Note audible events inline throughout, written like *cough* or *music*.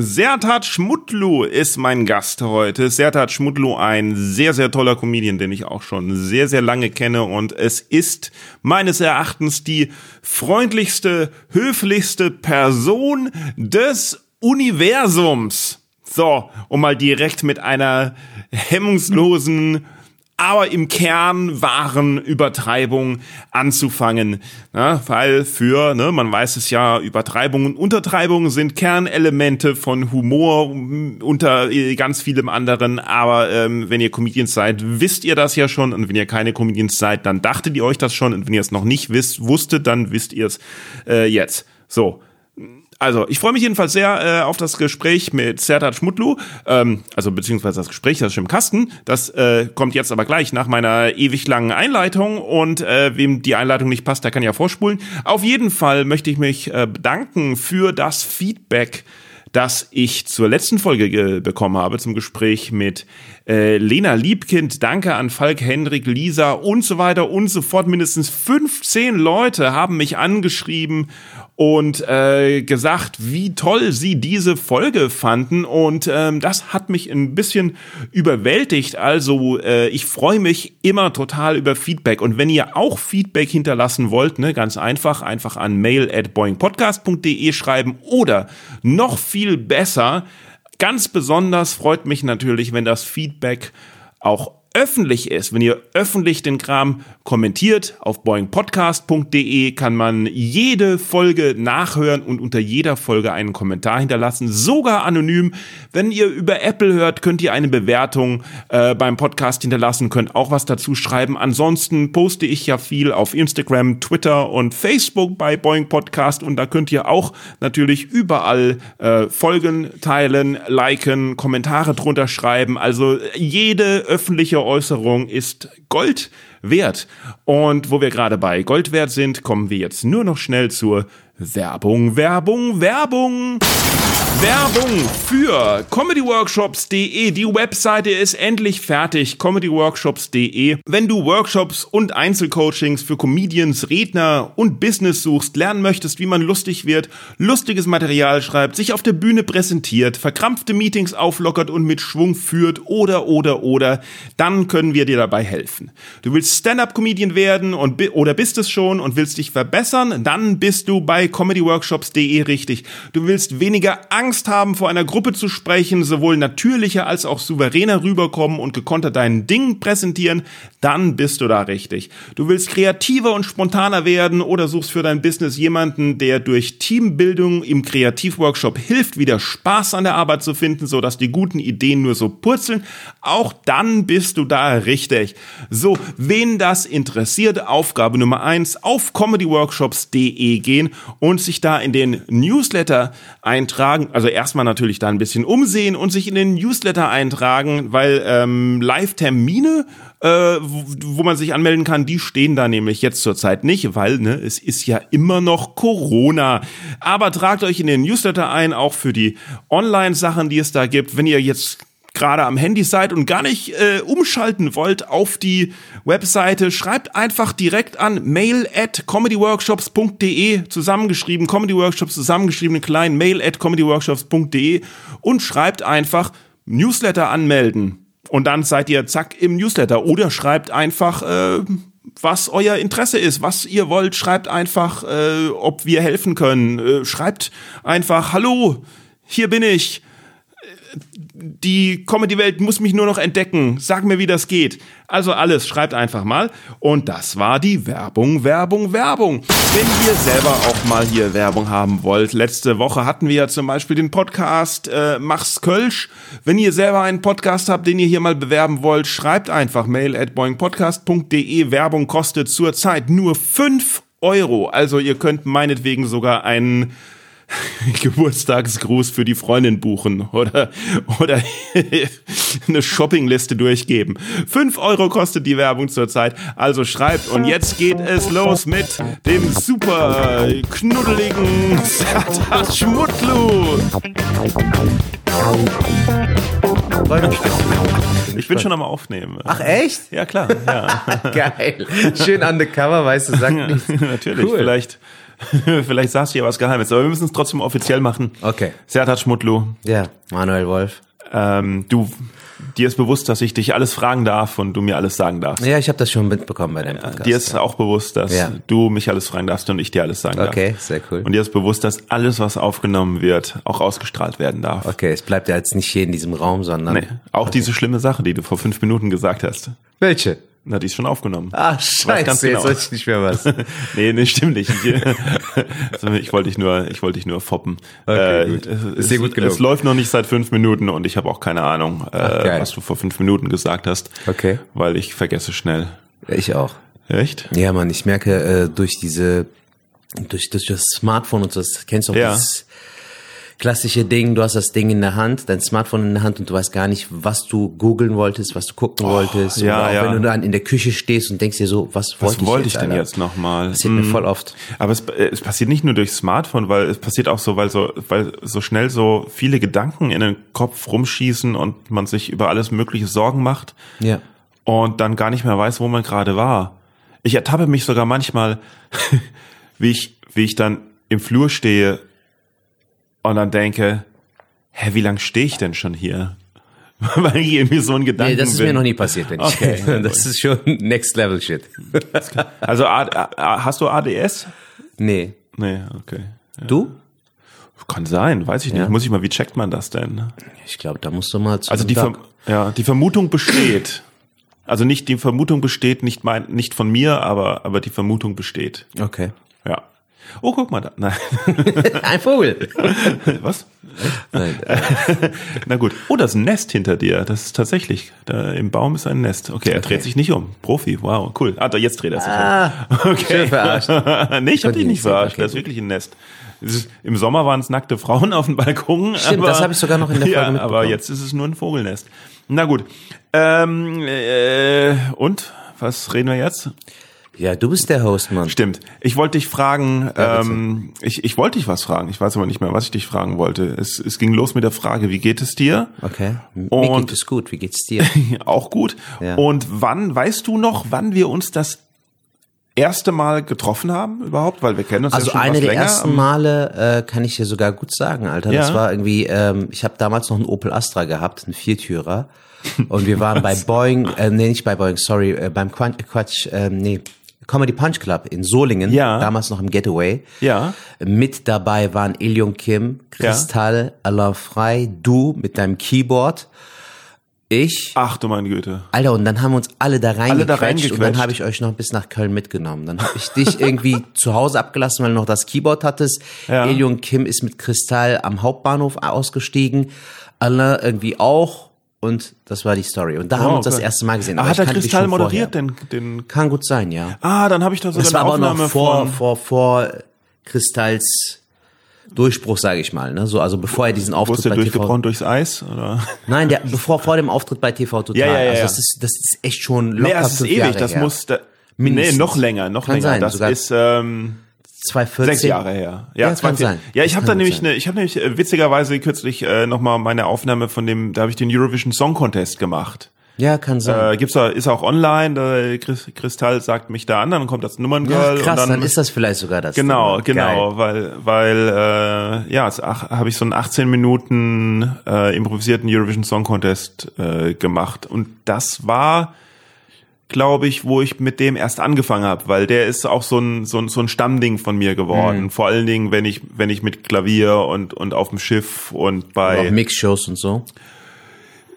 Sertat Schmutlu ist mein Gast heute. Sertat Schmutlu, ein sehr, sehr toller Comedian, den ich auch schon sehr, sehr lange kenne. Und es ist meines Erachtens die freundlichste, höflichste Person des Universums. So, um mal direkt mit einer hemmungslosen aber im Kern wahren Übertreibung anzufangen. Ja, weil für, ne, man weiß es ja, Übertreibung und Untertreibung sind Kernelemente von Humor unter ganz vielem anderen. Aber ähm, wenn ihr Comedians seid, wisst ihr das ja schon. Und wenn ihr keine Comedians seid, dann dachtet ihr euch das schon. Und wenn ihr es noch nicht wisst, wusstet, dann wisst ihr es äh, jetzt. So, also, ich freue mich jedenfalls sehr äh, auf das Gespräch mit Sertat Schmutlu, ähm, also beziehungsweise das Gespräch, das ist im Kasten. Das äh, kommt jetzt aber gleich nach meiner ewig langen Einleitung und äh, wem die Einleitung nicht passt, der kann ja vorspulen. Auf jeden Fall möchte ich mich äh, bedanken für das Feedback, das ich zur letzten Folge bekommen habe, zum Gespräch mit äh, Lena Liebkind. Danke an Falk, Hendrik, Lisa und so weiter und so fort. Mindestens 15 Leute haben mich angeschrieben und äh, gesagt, wie toll sie diese Folge fanden. Und ähm, das hat mich ein bisschen überwältigt. Also äh, ich freue mich immer total über Feedback. Und wenn ihr auch Feedback hinterlassen wollt, ne, ganz einfach, einfach an mail at boingpodcast.de schreiben oder noch viel besser, ganz besonders freut mich natürlich, wenn das Feedback auch öffentlich ist, wenn ihr öffentlich den Kram kommentiert, auf boingpodcast.de kann man jede Folge nachhören und unter jeder Folge einen Kommentar hinterlassen, sogar anonym. Wenn ihr über Apple hört, könnt ihr eine Bewertung äh, beim Podcast hinterlassen, könnt auch was dazu schreiben. Ansonsten poste ich ja viel auf Instagram, Twitter und Facebook bei Boing Podcast und da könnt ihr auch natürlich überall äh, Folgen teilen, liken, Kommentare drunter schreiben. Also jede öffentliche Äußerung ist Gold wert. Und wo wir gerade bei Gold wert sind, kommen wir jetzt nur noch schnell zur Werbung, Werbung, Werbung. Werbung für comedyworkshops.de. Die Webseite ist endlich fertig. comedyworkshops.de. Wenn du Workshops und Einzelcoachings für Comedians, Redner und Business suchst, lernen möchtest, wie man lustig wird, lustiges Material schreibt, sich auf der Bühne präsentiert, verkrampfte Meetings auflockert und mit Schwung führt oder oder oder, dann können wir dir dabei helfen. Du willst Stand-up-Comedian werden und oder bist es schon und willst dich verbessern, dann bist du bei comedyworkshops.de richtig. Du willst weniger Angst Angst haben, vor einer Gruppe zu sprechen, sowohl natürlicher als auch souveräner rüberkommen und gekonter dein Ding präsentieren, dann bist du da richtig. Du willst kreativer und spontaner werden oder suchst für dein Business jemanden, der durch Teambildung im Kreativworkshop hilft, wieder Spaß an der Arbeit zu finden, sodass die guten Ideen nur so purzeln, auch dann bist du da richtig. So, wen das interessiert, Aufgabe Nummer eins auf comedyworkshops.de gehen und sich da in den Newsletter eintragen also erstmal natürlich da ein bisschen umsehen und sich in den Newsletter eintragen, weil ähm, Live-Termine, äh, wo, wo man sich anmelden kann, die stehen da nämlich jetzt zurzeit nicht, weil ne, es ist ja immer noch Corona. Aber tragt euch in den Newsletter ein, auch für die Online-Sachen, die es da gibt. Wenn ihr jetzt gerade am Handy seid und gar nicht äh, umschalten wollt auf die Webseite, schreibt einfach direkt an mail at comedyworkshops.de zusammengeschrieben, comedyworkshops zusammengeschrieben, klein mail at comedyworkshops.de und schreibt einfach Newsletter anmelden. Und dann seid ihr zack im Newsletter. Oder schreibt einfach, äh, was euer Interesse ist, was ihr wollt. Schreibt einfach, äh, ob wir helfen können. Äh, schreibt einfach, hallo, hier bin ich die Comedy-Welt muss mich nur noch entdecken. Sag mir, wie das geht. Also alles, schreibt einfach mal. Und das war die Werbung, Werbung, Werbung. Wenn ihr selber auch mal hier Werbung haben wollt, letzte Woche hatten wir ja zum Beispiel den Podcast äh, Mach's Kölsch. Wenn ihr selber einen Podcast habt, den ihr hier mal bewerben wollt, schreibt einfach mail at boingpodcast.de. Werbung kostet zurzeit nur 5 Euro. Also ihr könnt meinetwegen sogar einen *laughs* Geburtstagsgruß für die Freundin buchen oder, oder *laughs* eine Shoppingliste durchgeben. Fünf Euro kostet die Werbung zurzeit. Also schreibt und jetzt geht es los mit dem super knuddeligen Sertac Schmutlu. Ich bin schon am Aufnehmen. Ach echt? Ja, klar. Ja. *laughs* Geil. Schön undercover, weißt du, sag nicht. Natürlich, Cool. vielleicht, *laughs* vielleicht sagst du ja was Geheimes, aber wir müssen es trotzdem offiziell machen. Okay. Sertac Schmutlu, Ja, Manuel Wolf. ähm, du, dir ist bewusst, dass ich dich alles fragen darf und du mir alles sagen darfst. Ja, ich habe das schon mitbekommen bei deinem Podcast. Dir ist auch bewusst, dass Ja. du mich alles fragen darfst und ich dir alles sagen Okay, darf. sehr cool. Und dir ist bewusst, dass alles, was aufgenommen wird, auch ausgestrahlt werden darf. Okay, es bleibt ja jetzt nicht hier in diesem Raum, sondern. Nee, auch diese schlimme Sache, die du vor fünf Minuten gesagt hast. Welche? Na, die ist schon aufgenommen. Ah, scheiße, ganz jetzt genau. weiß ich nicht mehr was. *laughs* nee, nee, stimmt nicht. *laughs* Ich, wollte dich nur, ich wollte dich nur foppen. Okay, gut. Es, Ist dir gut gelungen. es läuft noch nicht seit fünf Minuten und ich habe auch keine Ahnung, äh, geil. was du vor fünf Minuten gesagt hast. Okay. Weil ich vergesse schnell. Ich auch. Echt? Ja, Mann, ich merke äh, durch diese, durch, durch das Smartphone und so, das kennst du auch Ja. dieses klassische Ding, du hast das Ding in der Hand, dein Smartphone in der Hand und du weißt gar nicht, was du googeln wolltest, was du gucken wolltest. Oh, ja, Oder auch ja. wenn du dann in der Küche stehst und denkst dir so, was, Was wollte ich, ich denn Alter? jetzt nochmal? Passiert mir voll oft. Aber es, äh, es passiert nicht nur durch Smartphone, weil es passiert auch so, weil so, weil so schnell so viele Gedanken in den Kopf rumschießen und man sich über alles Mögliche Sorgen macht Ja. und dann gar nicht mehr weiß, wo man gerade war. Ich ertappe mich sogar manchmal, *laughs* wie ich, wie ich dann im Flur stehe und dann denke, hä, wie lang stehe ich denn schon hier? *laughs* Weil ich irgendwie so ein Gedanken Nee, das ist bin. mir noch nie passiert, wenn ich. Okay. *laughs* das ist schon Next Level Shit. *laughs* Also hast du ADS? nee. Nee, okay. Du? Kann sein, weiß ich nicht. Ja. Muss ich mal, wie checkt man das denn? Ich glaube, da musst du mal zu Also die. Verm ja, die Vermutung besteht. Also nicht die Vermutung besteht, nicht mein, nicht von mir, aber, aber die Vermutung besteht. Okay. Ja. Oh, guck mal da. Nein. *laughs* Ein Vogel. *laughs* Was? Nein, *laughs* Na gut. Oh, das Nest hinter dir. Das ist tatsächlich. Da im Baum ist ein Nest. Okay, er dreht sich nicht um. Profi. Wow, cool. Ah, da, jetzt dreht er sich Ah, um. Okay. verarscht. nee, ich hab dich nicht verarscht. okay, das ist gut. wirklich ein Nest. Im Sommer waren es nackte Frauen auf dem Balkon. Stimmt, aber, das habe ich sogar noch in der Folge Ja, aber mitbekommen. jetzt ist es nur ein Vogelnest. Na gut. Ähm, äh, und? Was reden wir jetzt? Ja, du bist der Host, Mann. Stimmt. Ich wollte dich fragen, Ja, ähm, ich, ich wollte dich was fragen. Ich weiß aber nicht mehr, was ich dich fragen wollte. Es, es ging los mit der Frage, wie geht es dir? Okay. Mir Und- geht es gut. Wie geht's dir? *laughs* Auch gut. Ja. Und wann, weißt du noch, wann wir uns das erste Mal getroffen haben überhaupt? Weil wir kennen uns Also ja schon eine der länger. ersten Male äh, kann ich dir sogar gut sagen, Alter. Das Ja. war irgendwie, ähm, ich habe damals noch einen Opel Astra gehabt, einen Viertürer. Und wir waren *laughs* bei Boeing, äh, nee, nicht bei Boeing, sorry, äh, beim Quatsch, Quatsch ähm, nee, Comedy Punch Club in Solingen, Ja. damals noch im Getaway. Ja. Mit dabei waren Ilion Kim, Kristall, Alain Frey, du mit deinem Keyboard, ich, Ach du meine Güte. Alter, und dann haben wir uns alle da Alle reingequetscht, da und dann habe ich euch noch bis nach Köln mitgenommen. Dann habe ich dich *laughs* irgendwie zu Hause abgelassen, weil du noch das Keyboard hattest. Ja. Eli und Kim ist mit Kristall am Hauptbahnhof ausgestiegen. Alain irgendwie auch. Und das war die Story. Und da haben wir uns das erste Mal gesehen. Ah, Aber hat der Kristall moderiert, vorher. den, Kann gut sein, ja. ah, dann habe ich da sogar Das war eine aber noch Aufnahme vor, vor, vor Kristalls Durchbruch, sage ich mal. Ne? So, also bevor er diesen Auftritt der bei TV durchgebrochen durchs Eis, oder? Nein, der, bevor vor dem Auftritt bei TV Total. Ja, ja, ja, also das ist, das ist echt schon locker Nee, das ist ewig, Jahre das her. muss, da, Mindestens. nee, noch länger, noch Kann länger. sein, das ist, ähm, 2014. Sechs Jahre her. Ja, vier- sein. Ja, ich habe da nämlich, eine, ich habe nämlich äh, witzigerweise kürzlich äh, nochmal meine Aufnahme von dem, da habe ich den Eurovision Song Contest gemacht. Ja, kann sein. Äh, gibt's da, ist auch online, da Chris, Kristall sagt mich da an, dann kommt das Nummerngirl ja, krass, dann, dann, ist das vielleicht sogar das. Genau, Ding. genau, Geil. weil, weil äh, ja, habe ich so einen 18 Minuten äh, improvisierten Eurovision Song Contest äh, gemacht und das war, glaube ich, wo ich mit dem erst angefangen habe, weil der ist auch so ein so ein, so ein Stammding von mir geworden. Mhm. Vor allen Dingen, wenn ich wenn ich mit Klavier und und auf dem Schiff und Auch bei Mixshows und so.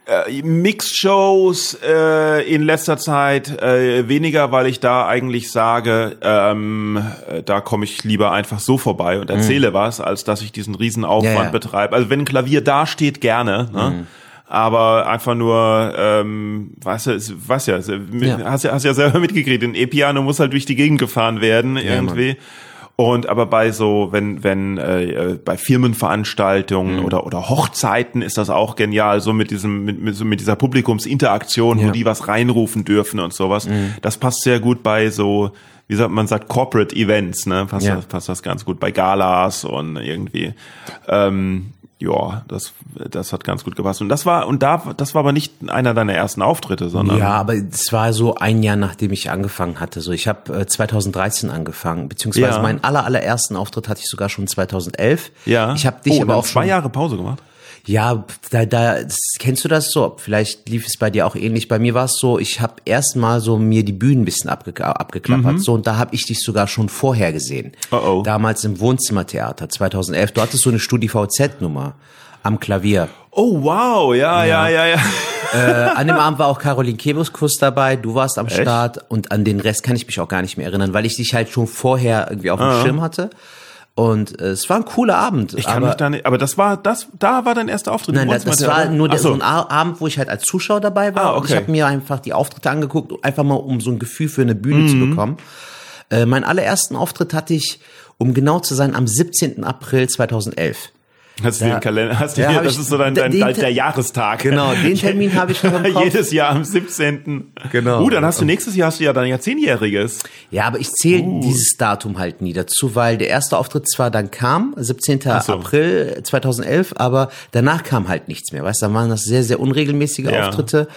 äh, Mixshows äh, in letzter Zeit äh, weniger, weil ich da eigentlich sage, ähm, äh, da komme ich lieber einfach so vorbei und erzähle was, als dass ich diesen riesen Aufwand Mhm. Ja, ja. betreibe. Also wenn ein Klavier da steht, gerne. Ne? Mhm. Aber einfach nur, ähm, weißt du, weißt ja, Ja. hast ja, hast ja selber *laughs* mitgekriegt, ein E-Piano muss halt durch die Gegend gefahren werden irgendwie. Und aber bei so, wenn, wenn äh, bei Firmenveranstaltungen Mhm. oder, oder Hochzeiten ist das auch genial, so mit diesem, mit, mit, so mit dieser Publikumsinteraktion, wo Ja. Mhm. die was reinrufen dürfen und sowas. Das passt sehr gut bei so, wie sagt man sagt, Corporate Events, ne? Passt, Ja. das, passt das ganz gut bei Galas und irgendwie. Ähm, ja, das, das hat ganz gut gepasst. Und das war, und da, das war aber nicht einer deiner ersten Auftritte, sondern. Ja, aber es war so ein Jahr, nachdem ich angefangen hatte. So, ich habe äh, 2013 angefangen, beziehungsweise Ja. meinen aller allerersten Auftritt hatte ich sogar schon 2011. ja. Ich habe dich oh, aber auch zwei schon, Jahre Pause gemacht. Ja, da, da kennst du das so? Vielleicht lief es bei dir auch ähnlich. Bei mir war es so, ich habe erstmal so mir die Bühnen ein bisschen abge abgeklappert. So und da habe ich dich sogar schon vorher gesehen. Mhm. Oh, oh. Damals im Wohnzimmertheater 2011. Du hattest so eine StudiVZ-Nummer am Klavier. Oh, wow, ja, ja, ja, ja. Äh, an dem Abend war auch Caroline Kebekus dabei, du warst am Start und an den Rest kann ich mich auch gar nicht mehr erinnern, weil ich dich halt schon vorher irgendwie auf dem Schirm hatte. Und äh, es war ein cooler Abend. Ich kann aber mich da nicht, aber das war, das, da war dein erster Auftritt. Nein, das, das war nur der, so. so ein Abend, wo ich halt als Zuschauer dabei war. Ah, Und ich okay. habe mir einfach die Auftritte angeguckt, einfach mal um so ein Gefühl für eine Bühne Mhm. zu bekommen. Äh, meinen allerersten Auftritt hatte ich, um genau zu sein, am 17. April 2011. Hast du den Kalender, hast du da hier, das ich- ist so dein, dein, dein der Jahrestag. Genau, den Termin habe ich noch im *laughs* Kopf. Jedes Jahr am 17. Genau. Uh, dann hast du nächstes Jahr hast du ja dann ja zehnjähriges. Ja, aber ich zähle Uh. dieses Datum halt nie dazu, weil der erste Auftritt zwar dann kam, 17. so. April 2011, aber danach kam halt nichts mehr. Weißt du, dann waren das sehr, sehr unregelmäßige Ja. Auftritte.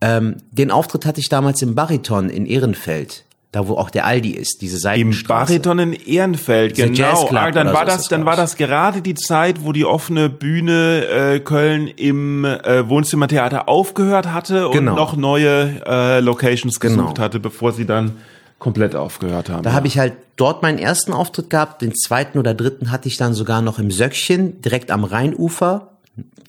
Ähm, den Auftritt hatte ich damals im Bariton in Ehrenfeld, da wo auch der Aldi ist, diese Im Seitenstraße. Bariton in Ehrenfeld, Dieser genau. Ah, dann war so das, dann war das gerade die Zeit, wo die offene Bühne äh, Köln im äh, Wohnzimmertheater aufgehört hatte und Genau. noch neue äh, Locations gesucht Genau. hatte, bevor sie dann komplett aufgehört haben. Da habe ich halt dort meinen ersten Auftritt gehabt, den zweiten oder dritten hatte ich dann sogar noch im Söckchen, direkt am Rheinufer.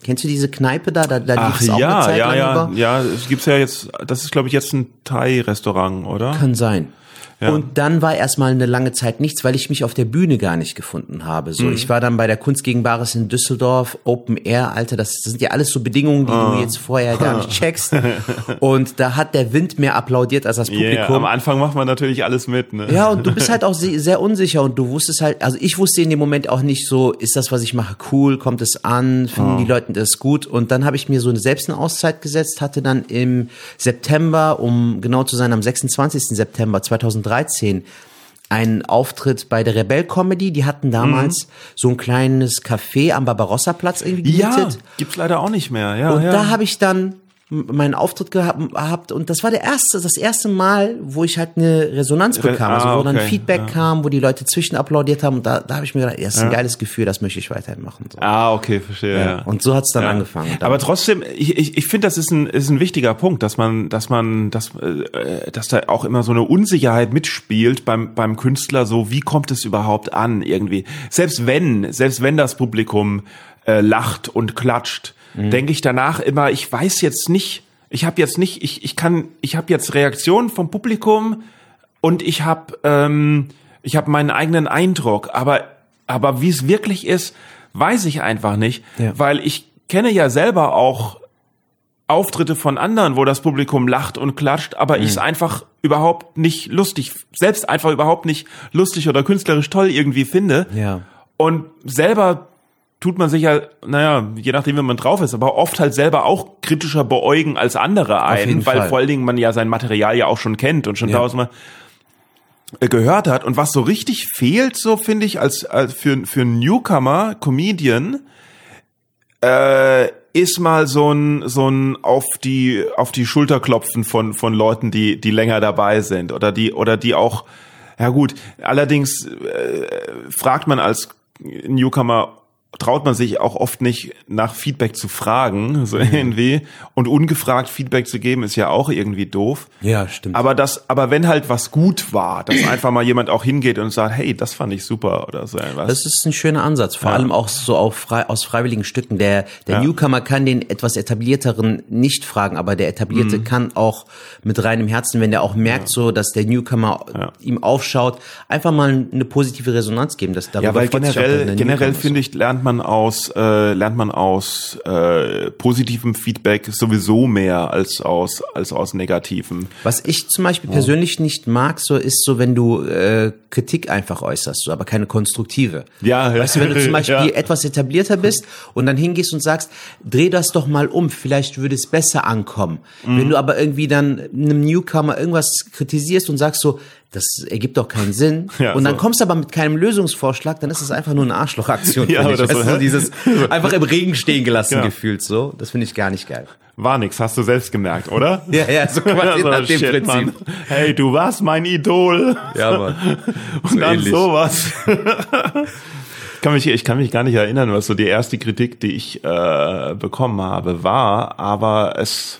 Kennst du diese Kneipe da? Da, da Ach es auch eine ja, Zeit ja, lang ja, über. ja, es gibt's ja jetzt, das ist glaube ich jetzt ein Thai-Restaurant, oder? Kann sein. Ja. Und dann war erstmal eine lange Zeit nichts, weil ich mich auf der Bühne gar nicht gefunden habe. So, Mhm. ich war dann bei der Kunst gegen Bares in Düsseldorf, Open Air, Alter, das, das sind ja alles so Bedingungen, die Ah. du jetzt vorher gar nicht *laughs* checkst. Und da hat der Wind mehr applaudiert als das Publikum. am Anfang macht man natürlich alles mit, ne? Ja, und du bist halt auch sehr, unsicher und du wusstest halt, also ich wusste in dem Moment auch nicht so, ist das, was ich mache, cool, kommt es an, finden die Leute das gut? Und dann habe ich mir so eine selbst eine Auszeit gesetzt, hatte dann im September, um genau zu sein, am 26. September 2013 einen Auftritt bei der Rebell Comedy. Die hatten damals so ein kleines Café am Barbarossa-Platz irgendwie Ja, gemietet. gibt's leider auch nicht mehr. Ja, Und ja. da habe ich dann meinen Auftritt gehabt und das war der erste, das erste Mal, wo ich halt eine Resonanz bekam, also ah, wo dann okay, Feedback ja. kam, wo die Leute zwischenapplaudiert haben und da, da habe ich mir gedacht, ja, das ist ein geiles Gefühl, das möchte ich weiterhin machen. So. Ah, okay, verstehe. Ja. Und so hat's dann Ja. angefangen. Aber trotzdem, ich, ich, ich finde, das ist ein, ist ein wichtiger Punkt, dass man, dass man, dass, äh, dass da auch immer so eine Unsicherheit mitspielt beim, beim Künstler, so wie kommt es überhaupt an irgendwie. Selbst wenn, selbst wenn das Publikum äh, lacht und klatscht, Mhm. denke ich danach immer, ich weiß jetzt nicht, ich habe jetzt nicht, ich, ich kann, ich habe jetzt Reaktionen vom Publikum und ich habe ähm, ich habe meinen eigenen Eindruck, aber aber wie es wirklich ist, weiß ich einfach nicht, Ja. weil ich kenne ja selber auch Auftritte von anderen, wo das Publikum lacht und klatscht, aber ich es einfach überhaupt nicht lustig, selbst einfach überhaupt nicht lustig oder künstlerisch toll irgendwie finde. Ja. Und selber tut man sich ja, naja, je nachdem, wie man drauf ist, aber oft halt selber auch kritischer beäugen als andere ein, weil Fall. vor allen Dingen man ja sein Material ja auch schon kennt und schon Ja. tausendmal äh, gehört hat. Und was so richtig fehlt, so finde ich, als, als für, für einen Newcomer, Comedian, äh, ist mal so ein, so ein auf die, auf die Schulter klopfen von, von Leuten, die, die länger dabei sind oder die, oder die auch, ja gut, allerdings äh, fragt man als Newcomer, traut man sich auch oft nicht nach Feedback zu fragen, so irgendwie. Und ungefragt Feedback zu geben, ist ja auch irgendwie doof. Ja, stimmt. Aber das, aber wenn halt was gut war, dass *clears throat* einfach mal jemand auch hingeht und sagt, hey, das fand ich super oder so etwas. Das ist ein schöner Ansatz, vor Ja. allem auch so auf frei, aus freiwilligen Stücken. Der, der Ja. Newcomer kann den etwas etablierteren nicht fragen, aber der etablierte Mhm. kann auch mit reinem Herzen, wenn der auch merkt, so, dass der Newcomer Ja. ihm aufschaut, einfach mal eine positive Resonanz geben. Das darüber Ja, weil generell, generell finde ich, lernt man aus äh, lernt man aus äh, positivem Feedback sowieso mehr als aus als aus negativem. Was ich zum Beispiel persönlich nicht mag, so ist so, wenn du äh, Kritik einfach äußerst, so, aber keine konstruktive. Ja, ja. Weißt du, wenn du zum *laughs* Beispiel Ja. etwas etablierter bist und dann hingehst und sagst, dreh das doch mal um, vielleicht würde es besser ankommen. Mhm. Wenn du aber irgendwie dann einem Newcomer irgendwas kritisierst und sagst so, das ergibt doch keinen Sinn. *laughs* Ja, und dann so. kommst du aber mit keinem Lösungsvorschlag, dann ist es einfach nur eine Arschlochaktion. *laughs* Ja, finde ich. oder so, Weißt du, hä? dieses *laughs* einfach im Regen stehen gelassen Ja. gefühlt so. Das finde ich gar nicht geil. War nix, hast du selbst gemerkt, oder? Ja, ja, so quasi So, nach dem shit, Prinzip. Mann. Hey, du warst mein Idol. Ja, Mann. Und dann ähnlich. sowas. ich, kann mich, ich kann mich gar nicht erinnern, was so die erste Kritik, die ich äh, bekommen habe, war, aber es,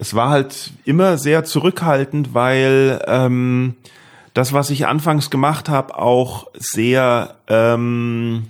es war halt immer sehr zurückhaltend, weil ähm, das, was ich anfangs gemacht habe, auch sehr, ähm,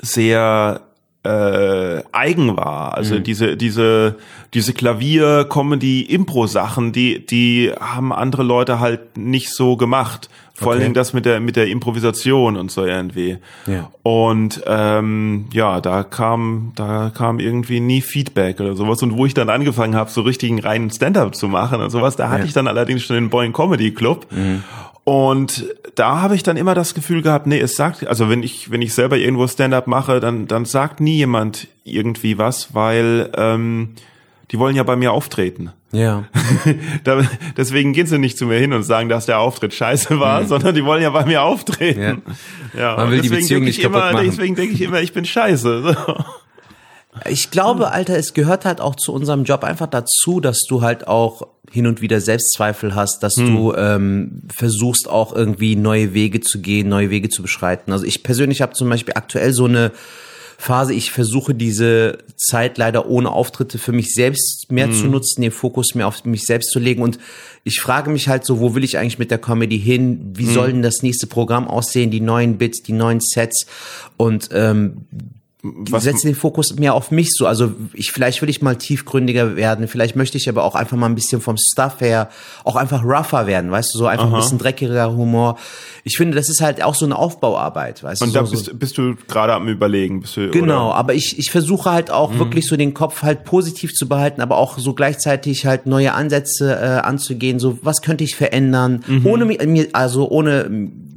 sehr äh, eigen war. Also diese diese diese Klavier Comedy Impro Sachen, die die haben andere Leute halt nicht so gemacht. Vor allen Okay. Dingen das mit der mit der Improvisation und so irgendwie. Ja. Und ähm, ja, da kam da kam irgendwie nie Feedback oder sowas. Und wo ich dann angefangen habe, so richtigen reinen Stand-up zu machen und sowas, da hatte Ja. ich dann allerdings schon den Boeing Comedy Club. Und da habe ich dann immer das Gefühl gehabt, nee, es sagt, also wenn ich, wenn ich selber irgendwo Stand-up mache, dann, dann sagt nie jemand irgendwie was, weil ähm, die wollen ja bei mir auftreten. Ja. *laughs* da, deswegen gehen sie nicht zu mir hin und sagen, dass der Auftritt scheiße war, sondern die wollen ja bei mir auftreten. Ja. Man und will die deswegen Beziehung nicht kaputt immer, machen. Deswegen denke ich immer, ich bin scheiße. Ich glaube, Alter, es gehört halt auch zu unserem Job einfach dazu, dass du halt auch hin und wieder Selbstzweifel hast, dass du ähm, versuchst auch irgendwie neue Wege zu gehen, neue Wege zu beschreiten. Also ich persönlich habe zum Beispiel aktuell so eine Phase, ich versuche diese Zeit leider ohne Auftritte für mich selbst mehr zu nutzen, den Fokus mehr auf mich selbst zu legen. Und ich frage mich halt so, wo will ich eigentlich mit der Comedy hin? Wie soll denn das nächste Programm aussehen? Die neuen Bits, die neuen Sets. Und ähm, Was- setze den Fokus mehr auf mich so. Also ich vielleicht will ich mal tiefgründiger werden, vielleicht möchte ich aber auch einfach mal ein bisschen vom Stuff her auch einfach rougher werden, weißt du, so einfach ein bisschen dreckiger Humor. Ich finde, das ist halt auch so eine Aufbauarbeit, weißt Und du. da so, bist, bist du gerade am überlegen. Bist du, Genau, Oder? aber ich, ich versuche halt auch wirklich so den Kopf halt positiv zu behalten, aber auch so gleichzeitig halt neue Ansätze äh, anzugehen. So, was könnte ich verändern, ohne mi- mir, also ohne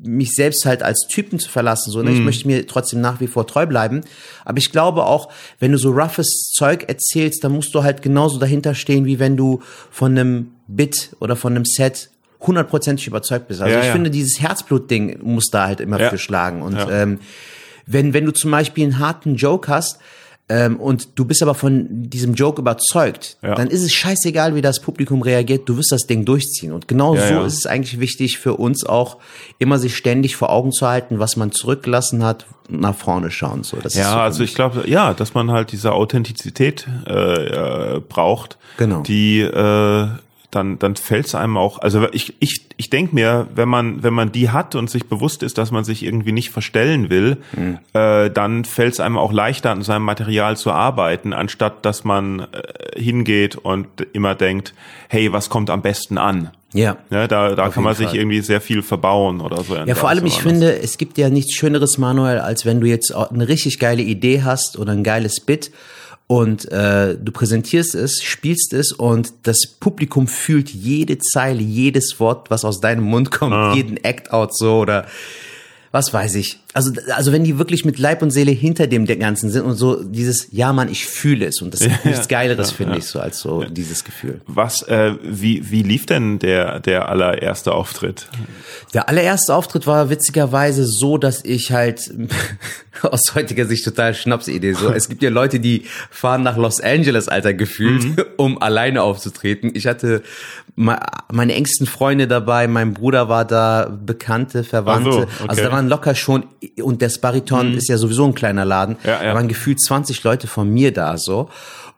mich selbst halt als Typen zu verlassen. So, ne? Ich möchte mir trotzdem nach wie vor treu bleiben. Aber ich glaube auch, wenn du so roughes Zeug erzählst, dann musst du halt genauso dahinter stehen, wie wenn du von einem Bit oder von einem Set hundertprozentig überzeugt bist. Also Ja, ich ja. finde, dieses Herzblut-Ding muss da halt immer Ja. für schlagen. Und ähm, wenn, wenn du zum Beispiel einen harten Joke hast ähm, und du bist aber von diesem Joke überzeugt, Ja. dann ist es scheißegal, wie das Publikum reagiert, du wirst das Ding durchziehen. Und genau Ja, so ja. ist es eigentlich wichtig für uns auch, immer sich ständig vor Augen zu halten, was man zurückgelassen hat, nach vorne schauen. So, das so Ja, für also ich glaube, ja, dass man halt diese Authentizität äh, äh, braucht, Genau. die äh, dann dann fällt's einem auch. Also ich ich ich denke mir, wenn man wenn man die hat und sich bewusst ist, dass man sich irgendwie nicht verstellen will, Mhm. äh, dann fällt's einem auch leichter an seinem Material zu arbeiten, anstatt dass man äh, hingeht und immer denkt, hey, was kommt am besten an? Ja. Ja, da da Auf kann man jeden sich Fall. irgendwie sehr viel verbauen oder so. Ja, vor allem, ich finde, es gibt ja nichts Schöneres, Manuel, als wenn du jetzt eine richtig geile Idee hast oder ein geiles Bit und äh, du präsentierst es, spielst es und das Publikum fühlt jede Zeile, jedes Wort, was aus deinem Mund kommt, jeden Act-Out so oder was weiß ich. Also, also wenn die wirklich mit Leib und Seele hinter dem der Ganzen sind und so dieses, ja Mann, ich fühle es und das ist nichts Geileres, finde ich, so als so dieses Gefühl. Was, äh, wie, wie lief denn der, der allererste Auftritt? Der allererste Auftritt war witzigerweise so, dass ich halt *laughs* aus heutiger Sicht total Schnapsidee so. Es gibt ja Leute, die fahren nach Los Angeles, Alter, gefühlt, *laughs* um alleine aufzutreten. Ich hatte me- meine engsten Freunde dabei, mein Bruder war da, Bekannte, Verwandte. So, okay. Also da waren locker schon, und der Spariton ist ja sowieso ein kleiner Laden. Ja, ja. Da waren gefühlt 20 Leute von mir da so.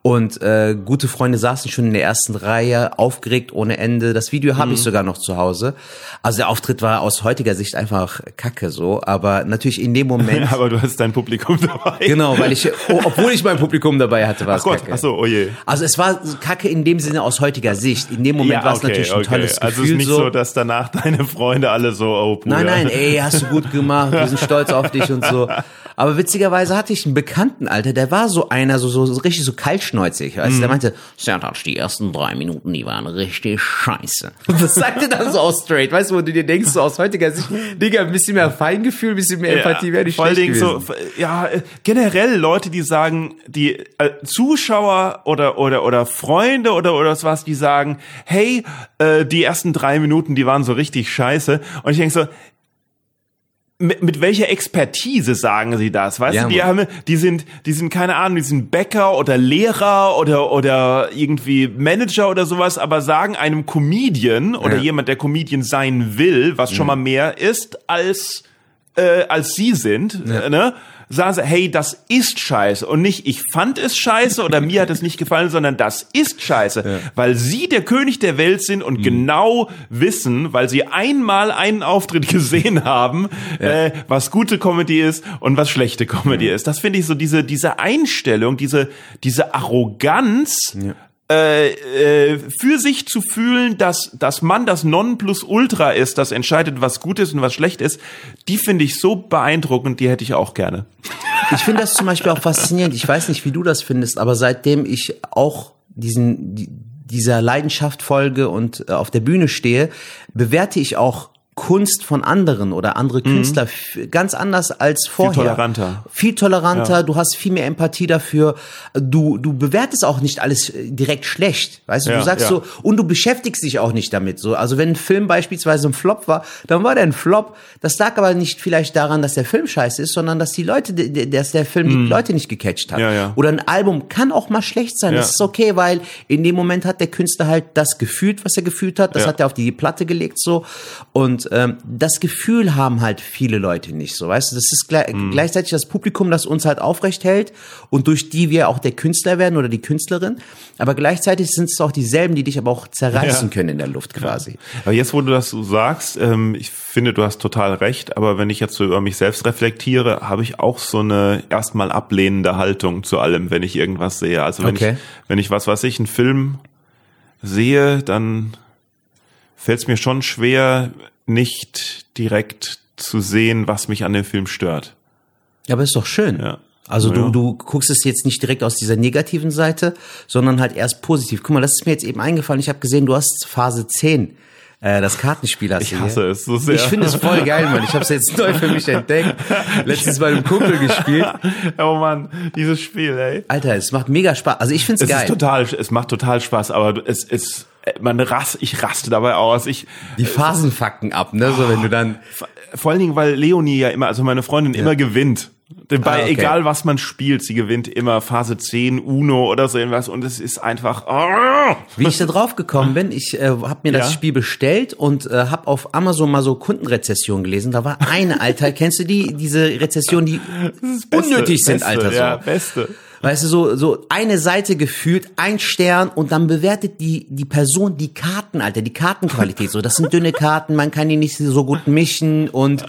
Und äh, gute Freunde saßen schon in der ersten Reihe, aufgeregt ohne Ende. Das Video habe ich Mhm. sogar noch zu Hause. Also der Auftritt war aus heutiger Sicht einfach kacke so, aber natürlich in dem Moment. *laughs* Aber du hast dein Publikum dabei. Genau, weil ich, oh, obwohl ich mein Publikum dabei hatte, war es kacke. ach so, oh je. Also es war kacke in dem Sinne aus heutiger Sicht. In dem Moment war es natürlich ein tolles Also es Gefühl ist nicht so, dass danach deine Freunde alle so, oh Bruder. Nein, nein, ey, hast du gut gemacht, wir sind stolz auf dich und so. *laughs* Aber witzigerweise hatte ich einen Bekannten, Alter, der war so einer, so, so, so richtig so kaltschneuzig. Weißt du, der meinte, Sertac, die ersten drei Minuten, die waren richtig scheiße. *laughs* Und das sagte dann so aus straight, weißt du, wo du dir denkst, so aus heutiger Sicht, *laughs* Digga, ein bisschen mehr Feingefühl, ein bisschen mehr Empathie wäre nicht vor allen schlecht Dingen gewesen. so, ja, äh, generell Leute, die sagen, die äh, Zuschauer oder oder oder Freunde oder oder was, die sagen, hey, äh, die ersten drei Minuten, die waren so richtig scheiße. Und ich denke so, mit, mit welcher Expertise sagen sie das? Weißt Ja, du, die Mann. haben, die sind, die sind keine Ahnung, die sind Bäcker oder Lehrer oder oder irgendwie Manager oder sowas, aber sagen einem Comedian oder Ja. Mhm. jemand, der Comedian sein will, was schon mal mehr ist als äh, als sie sind, äh, ne? Sagen sie, hey, das ist scheiße. Und nicht, ich fand es scheiße oder mir hat es nicht gefallen, sondern das ist scheiße. Weil sie der König der Welt sind und genau wissen, weil sie einmal einen Auftritt *laughs* gesehen haben, äh, was gute Comedy ist und was schlechte Comedy ist. Das finde ich so, diese, diese Einstellung, diese, diese Arroganz, äh, äh, für sich zu fühlen, dass, dass man das Nonplusultra ist, das entscheidet, was gut ist und was schlecht ist, die finde ich so beeindruckend, die hätte ich auch gerne. Ich finde das zum Beispiel auch faszinierend. Ich weiß nicht, wie du das findest, aber seitdem ich auch diesen, die, dieser Leidenschaft folge und äh, auf der Bühne stehe, bewerte ich auch Kunst von anderen oder andere Künstler f- ganz anders als vorher. toleranter. Viel toleranter, du hast viel mehr Empathie dafür. Du, du bewertest auch nicht alles äh, direkt schlecht. Weißt du, Ja, du sagst ja. so, und du beschäftigst dich auch nicht damit. So, also wenn ein Film beispielsweise ein Flop war, dann war der ein Flop. Das lag aber nicht vielleicht daran, dass der Film scheiße ist, sondern dass die Leute, dass der Film die Leute nicht gecatcht hat. Ja, ja. Oder ein Album kann auch mal schlecht sein. Ja. Das ist okay, weil in dem Moment hat der Künstler halt das gefühlt, was er gefühlt hat. Das Ja. hat er auf die Platte gelegt so. Und ähm, das Gefühl haben halt viele Leute nicht so. Weißt du, das ist gle Hm. gleichzeitig das Publikum, das uns halt aufrecht hält und durch die wir auch der Künstler werden oder die Künstlerin. Aber gleichzeitig sind es auch dieselben, die dich aber auch zerreißen Ja. können in der Luft quasi. Aber jetzt, wo du das so sagst, ähm, ich finde, du hast total recht, aber wenn ich jetzt so über mich selbst reflektiere, habe ich auch so eine erstmal ablehnende Haltung zu allem, wenn ich irgendwas sehe. Also wenn Okay. ich, wenn ich was, was ich, einen Film sehe, dann fällt es mir schon schwer, nicht direkt zu sehen, was mich an dem Film stört. Ja, aber ist doch schön. Ja. Also Ja. du, du guckst es jetzt nicht direkt aus dieser negativen Seite, sondern halt erst positiv. Guck mal, das ist mir jetzt eben eingefallen. Ich habe gesehen, du hast Phase 10. Äh, das Kartenspiel hast Ich hasse es so sehr. Ich finde es voll geil, Mann. Ich habe es jetzt neu für mich entdeckt. *laughs* Letztens bei einem Kumpel gespielt. *laughs* oh Mann, dieses Spiel, ey. Alter, es macht mega Spaß. Also ich finde es Es geil. ist total, es macht total Spaß, aber es ist, man rast, ich raste dabei aus. Ich, Die Phasen fucken ab, ne? So wenn du dann. vor allen Dingen, weil Leonie ja immer, also meine Freundin immer gewinnt. Bei Ah, okay. egal was man spielt, sie gewinnt immer Phase 10, Uno oder so irgendwas und es ist einfach. Oh, Wie ich da drauf gekommen bin, ich äh, habe mir das Ja. Spiel bestellt und äh, habe auf Amazon mal so Kundenrezession gelesen. Da war eine, Alter, kennst du die, diese Rezession, die Beste, unnötig sind, Beste, Alter, so. Ja, beste. Weißt du, so, so eine Seite gefühlt, ein Stern und dann bewertet die, die Person die Karten, Alter, die Kartenqualität. So, das sind dünne Karten, man kann die nicht so gut mischen und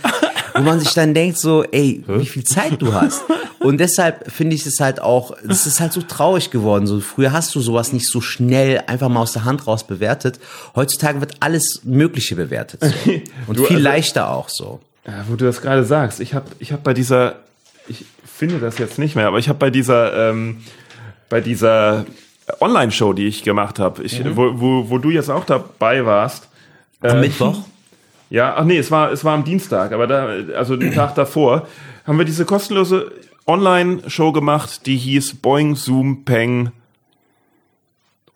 wo man sich dann denkt so, ey, wie viel Zeit du hast. Und deshalb finde ich es halt auch, es ist halt so traurig geworden. So, früher hast du sowas nicht so schnell einfach mal aus der Hand raus bewertet. Heutzutage wird alles Mögliche bewertet. So. *laughs* Und Du, viel also- leichter auch so. Ja, wo du das gerade sagst, ich habe ich hab bei dieser, ich finde das jetzt nicht mehr, aber ich habe bei dieser, ähm, bei dieser Online-Show, die ich gemacht habe, Mhm. wo, wo, wo du jetzt auch dabei warst. Am äh, Mittwoch? Ja, ach nee, es war, es war am Dienstag, aber da, also den Tag davor, haben wir diese kostenlose Online-Show gemacht, die hieß Boing Zoom Peng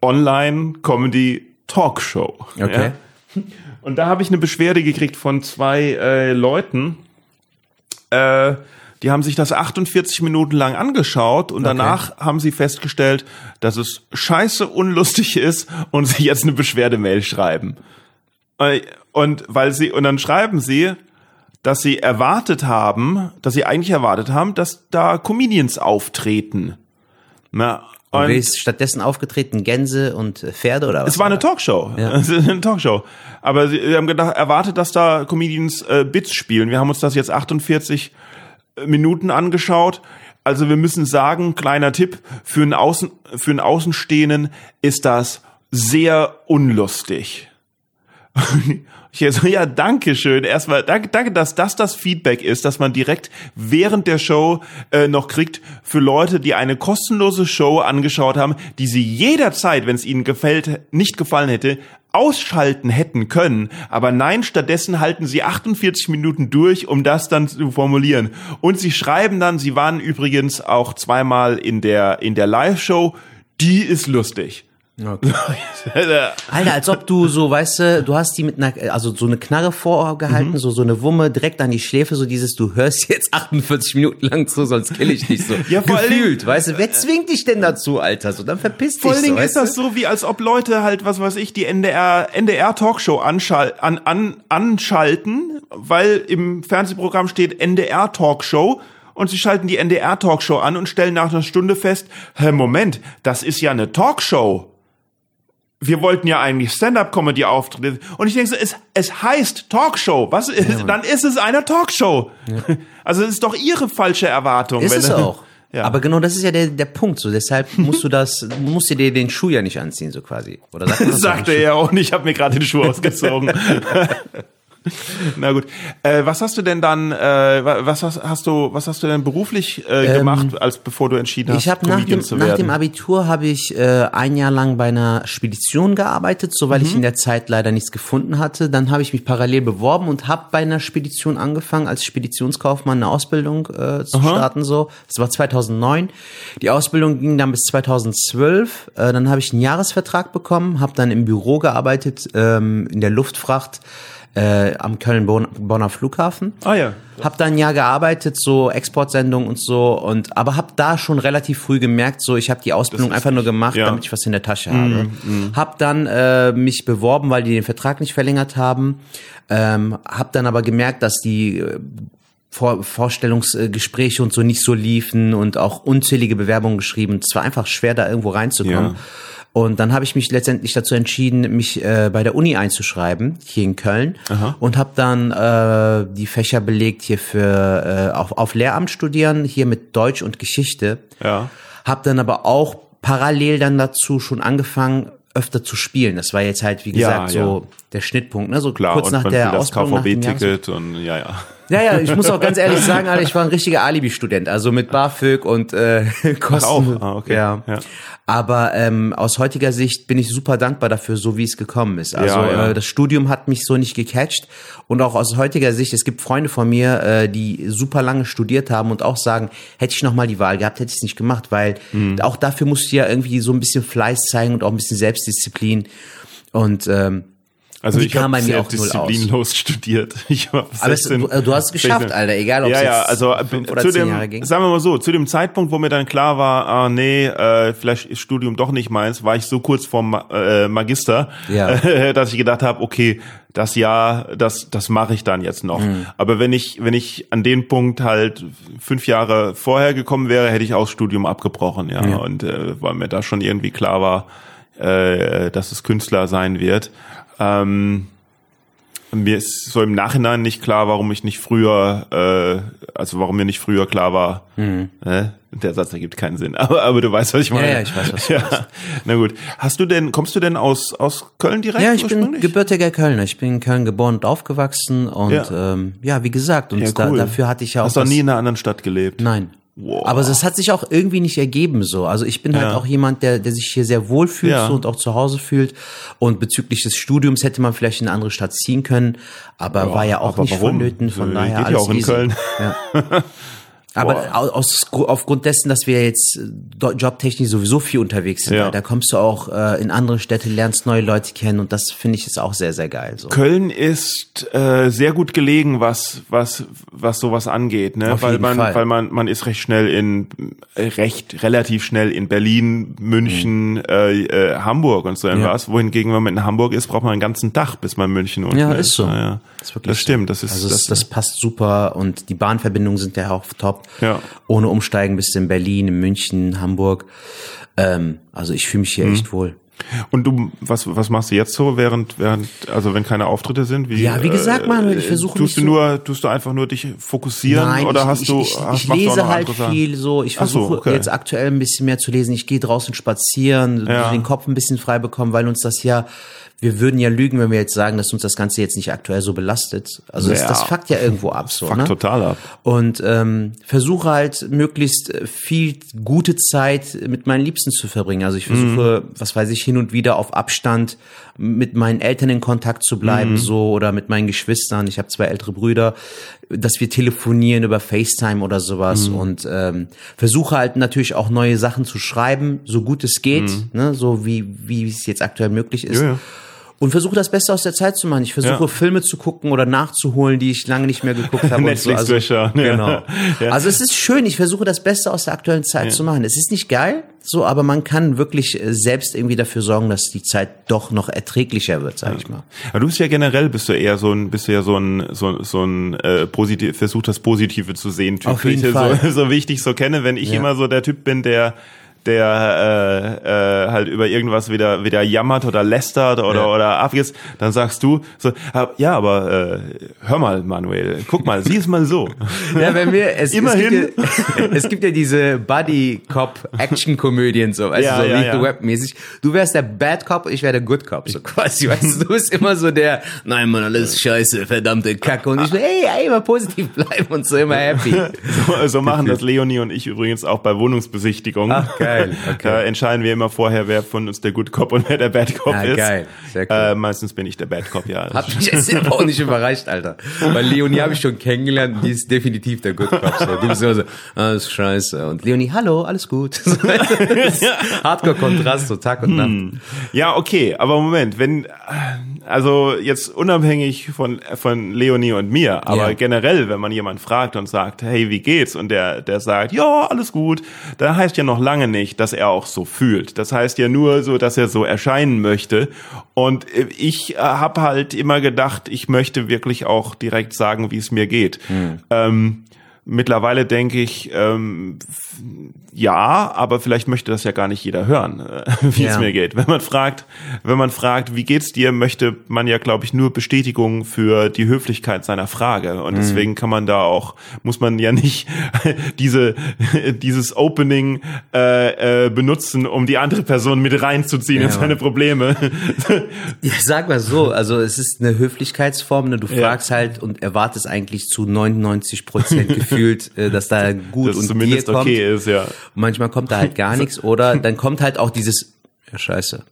Online Comedy Talkshow. Okay. Ja? Und da habe ich eine Beschwerde gekriegt von zwei äh, Leuten, äh, die haben sich das 48 Minuten lang angeschaut und danach haben sie festgestellt, dass es scheiße unlustig ist und sie jetzt eine Beschwerdemail schreiben. Äh, Und weil sie, und dann schreiben sie, dass sie erwartet haben, dass sie eigentlich erwartet haben, dass da Comedians auftreten. Na, Und und ist stattdessen aufgetreten? Gänse und Pferde oder was? es war eine Talkshow. Ja. *laughs* Es ist eine Talkshow. Aber sie, sie haben gedacht, erwartet, dass da Comedians äh, Bits spielen. Wir haben uns das jetzt 48 Minuten angeschaut. Also wir müssen sagen, kleiner Tipp, für einen, Außen, für einen Außenstehenden ist das sehr unlustig. *laughs* Ich so, ja, danke schön. Erstmal, danke, danke, dass das das Feedback ist, dass man direkt während der Show äh, noch kriegt für Leute, die eine kostenlose Show angeschaut haben, die sie jederzeit, wenn es ihnen gefällt, nicht gefallen hätte, ausschalten hätten können. Aber nein, stattdessen halten sie 48 Minuten durch, um das dann zu formulieren. Und sie schreiben dann, sie waren übrigens auch zweimal in der, in der Live-Show. Die ist lustig. Okay. *laughs* Alter, als ob du so, weißt du, du hast die mit einer, also so eine Knarre vorgehalten, mhm. so so eine Wumme direkt an die Schläfe, so dieses, du hörst jetzt *laughs* 48 Minuten lang zu, sonst kill ich dich so. *laughs* ja, vor Gefühlt, weißt du, wer zwingt dich denn dazu, Alter? So, dann verpiss dich. Vor allen Dingen so, ist das so, wie als ob Leute halt, was weiß ich, die NDR, NDR Talkshow anschal an, an, anschalten, weil im Fernsehprogramm steht NDR Talkshow und sie schalten die NDR Talkshow an und stellen nach einer Stunde fest, hä, Moment, das ist ja eine Talkshow wir wollten ja eigentlich Stand-up-Comedy auftreten. Und ich denke so, es, es heißt Talkshow. Was ist, ja, dann ist es eine Talkshow. Ja. *laughs* Also es ist doch ihre falsche Erwartung. Ist es auch. *laughs* Ja. Aber genau das ist ja der, der Punkt. So deshalb musst du das, musst du dir den Schuh ja nicht anziehen, so quasi. Oder sagt das *laughs* sagte er ja auch nicht. Ich habe mir gerade den Schuh ausgezogen. *laughs* Na gut. Äh, was hast du denn dann, äh, was hast, hast du, was hast du denn beruflich äh, ähm, gemacht, als bevor du entschieden hast, ich hab nach dem, zu werden? Nach dem Abitur habe ich äh, ein Jahr lang bei einer Spedition gearbeitet, so weil mhm. ich in der Zeit leider nichts gefunden hatte. Dann habe ich mich parallel beworben und habe bei einer Spedition angefangen, als Speditionskaufmann eine Ausbildung äh, zu Aha. starten. So, das war 2009. Die Ausbildung ging dann bis 2012. Äh, dann habe ich einen Jahresvertrag bekommen, habe dann im Büro gearbeitet ähm, in der Luftfracht äh, am Köln-Bonner Flughafen. Ah ja. Hab da ein Jahr gearbeitet, so Exportsendungen und so und aber hab da schon relativ früh gemerkt, so ich habe die Ausbildung einfach nur gemacht, ja. damit ich was in der Tasche habe. Mm, mm. Hab dann äh, mich beworben, weil die den Vertrag nicht verlängert haben. Ähm, hab dann aber gemerkt, dass die äh, vor Vorstellungsgespräche und so nicht so liefen und auch unzählige Bewerbungen geschrieben. Es war einfach schwer, da irgendwo reinzukommen. Ja. Und dann habe ich mich letztendlich dazu entschieden, mich äh, bei der Uni einzuschreiben, hier in Köln. Aha. Und habe dann äh, die Fächer belegt hier für äh, auf, auf Lehramt studieren, hier mit Deutsch und Geschichte. Ja. Habe dann aber auch parallel dann dazu schon angefangen, öfter zu spielen. Das war jetzt halt, wie gesagt, ja, so ja. Der Schnittpunkt, ne? So Klar, kurz nach der das. KVB-Ticket und ja, ja. Ja, ja, ich muss auch ganz ehrlich *laughs* sagen, Alter, ich war ein richtiger Alibi-Student, also mit BAföG und äh, *laughs* Kosten. Auch? Ah, okay. Ja. ja. Aber ähm, aus heutiger Sicht bin ich super dankbar dafür, so wie es gekommen ist. Also ja, ja. Äh, das Studium hat mich so nicht gecatcht und auch aus heutiger Sicht, es gibt Freunde von mir, äh, die super lange studiert haben und auch sagen, hätte ich noch mal die Wahl gehabt, hätte ich es nicht gemacht, weil mhm. auch dafür musst du ja irgendwie so ein bisschen Fleiß zeigen und auch ein bisschen Selbstdisziplin und ähm, also ich habe sehr disziplinlos *laughs* studiert. Ich war Aber es, du, du, hast es geschafft, Alter, egal ob ja, es ja, also fünf oder zu zehn dem, Jahre ging. Sagen wir mal so, zu dem Zeitpunkt, wo mir dann klar war, ah nee, äh, vielleicht ist Studium doch nicht meins, war ich so kurz vorm äh, Magister, ja. äh, *laughs* dass ich gedacht habe, okay, das Jahr, das das mache ich dann jetzt noch. Mhm. Aber wenn ich wenn ich an den Punkt halt fünf Jahre vorher gekommen wäre, hätte ich auch Studium abgebrochen, ja, ja. und äh, weil mir da schon irgendwie klar war, äh, dass es Künstler sein wird. Ähm, mir ist so im Nachhinein nicht klar, warum ich nicht früher, äh, also warum mir nicht früher klar war. Mhm. Äh, der Satz ergibt keinen Sinn, *laughs* aber, aber du weißt, was ich meine. Ja, ja ich weiß, was du ja. Meinst. Na gut. Hast du denn, kommst du denn aus, aus Köln direkt? Ja, ich bin gebürtiger Kölner. Ich bin in Köln geboren und aufgewachsen und ja, ähm, ja wie gesagt, und ja, cool. da, dafür hatte ich ja auch. Hast du nie in einer anderen Stadt gelebt? Nein. Wow. Aber das hat sich auch irgendwie nicht ergeben so. Also ich bin halt ja. halt auch jemand, der, der sich hier sehr wohl fühlt ja. so und auch zu Hause fühlt. Und bezüglich des Studiums hätte man vielleicht in eine andere Stadt ziehen können, aber ja, war ja auch nicht warum? vonnöten. Von daher Geht alles ja auch in easy. Köln. Ja. *laughs* Aber aus, aufgrund dessen, dass wir jetzt äh, jobtechnisch sowieso viel unterwegs sind, ja. da kommst du auch äh, in andere Städte, lernst neue Leute kennen und das finde ich ist auch sehr, sehr geil. So. Köln ist äh, sehr gut gelegen, was, was, was sowas angeht, ne? Auf weil man, Fall. weil man, man ist recht schnell in, recht, relativ schnell in Berlin, München, mhm. äh, äh, Hamburg und so etwas. Ja. Wohingegen, wenn man in Hamburg ist, braucht man einen ganzen Tag, bis man München unten ja, ist. So. Ja, ja. Das, das stimmt, das ist, also das, das passt super und die Bahnverbindungen sind ja auch top. Ja. Ohne Umsteigen bist du in Berlin, in München, Hamburg. Ähm, also ich fühle mich hier mhm. echt wohl. Und du, was, was machst du jetzt so, während, während, also wenn keine Auftritte sind? Wie, ja, wie gesagt, man, ich versuche tust du nur, tust du einfach nur dich fokussieren Nein, oder ich, hast ich, du, ich, hast, ich lese halt viel so. Ich versuche so, okay. jetzt aktuell ein bisschen mehr zu lesen. Ich gehe draußen spazieren, ja. den Kopf ein bisschen frei bekommen, weil uns das ja wir würden ja lügen, wenn wir jetzt sagen, dass uns das Ganze jetzt nicht aktuell so belastet. Also das, Ja. das fuckt ja irgendwo ab so. Fuck ne? total ab. Und ähm, versuche halt möglichst viel gute Zeit mit meinen Liebsten zu verbringen. Also ich versuche, was weiß ich, hin und wieder auf Abstand mit meinen Eltern in Kontakt zu bleiben, so oder mit meinen Geschwistern. Ich habe zwei ältere Brüder, dass wir telefonieren über FaceTime oder sowas und ähm, versuche halt natürlich auch neue Sachen zu schreiben, so gut es geht, ne, so wie wie es jetzt aktuell möglich ist. Ja, ja. Und versuche das Beste aus der Zeit zu machen. Ich versuche Ja. Filme zu gucken oder nachzuholen, die ich lange nicht mehr geguckt habe. und *laughs* so. Netflix also, ja. Genau. *laughs* Ja. Also es ist schön. Ich versuche das Beste aus der aktuellen Zeit zu machen. Es ist nicht geil, so, aber man kann wirklich äh, selbst irgendwie dafür sorgen, dass die Zeit doch noch erträglicher wird, sage ich mal. Aber du bist ja generell, bist du eher so ein, bist du ja so ein, so, so ein äh, positiv, versucht das Positive zu sehen. Typ, Auf jeden den ich *laughs* Fall. So, so wie ich dich so kenne, wenn ich immer so der Typ bin, der der äh, äh, halt über irgendwas wieder wieder jammert oder lästert oder Ja. oder abgeht, dann sagst du so ah, ja, aber äh, hör mal Manuel, guck mal, sieh es mal so. *laughs* Ja, wenn wir, es, Immerhin. Es gibt, ja, es gibt ja diese Buddy-Cop-Action-Komödien, so, weißt Ja, du, so ja, ja. Web-mäßig. Du wärst der Bad Cop, ich wäre der Good Cop, so quasi, weißt du, du bist immer so der, nein, Mann, alles scheiße, verdammte Kacke. Und ich so, ey, ey, immer positiv bleiben und so immer happy. *laughs* So, so machen das Leonie und ich übrigens auch bei Wohnungsbesichtigungen. Ach, geil, *laughs* okay. Da entscheiden wir immer vorher, wer von uns der Good Cop und wer der Bad Cop Ah, ist. geil, sehr cool. Äh, meistens bin ich der Bad Cop, ja. *laughs* Hat mich jetzt aber auch nicht überrascht, Alter. Weil Leonie habe ich schon kennengelernt, die ist definitiv der Good Cop. So. Du bist immer so, ah, ist scheiße. Und Leonie, hallo, alles gut. *laughs* Hardcore-Kontrast, so Tag und Nacht. Ja, okay, aber Moment, wenn, also jetzt unabhängig von, von Leonie und mir, aber Ja. generell, wenn man jemand fragt und sagt, hey, wie geht's? Und der, der sagt, ja, alles gut, dann heißt ja noch lange nicht, dass er auch so fühlt. Das heißt ja nur so, dass er so erscheinen möchte. Und äh, ich äh, habe halt immer gedacht, ich möchte wirklich auch direkt sagen, wie es mir geht. Ähm, Mittlerweile denke ich, ähm, ja, aber vielleicht möchte das ja gar nicht jeder hören, äh, *laughs* wie es Ja. mir geht. Wenn man fragt, wenn man fragt, wie geht's dir, möchte man ja, glaube ich, nur Bestätigung für die Höflichkeit seiner Frage. Und deswegen kann man da auch, muss man ja nicht *laughs* diese *laughs* dieses Opening äh, äh, benutzen, um die andere Person mit reinzuziehen in Ja, seine Probleme. Ja, sag mal so, also es ist eine Höflichkeitsform, ne? du fragst halt und erwartest eigentlich zu 99 Prozent gefühlt, äh, dass da gut Dass und zumindest dir kommt. okay ist, ja. Manchmal kommt da halt gar nichts *laughs* oder dann kommt halt auch dieses, ja scheiße,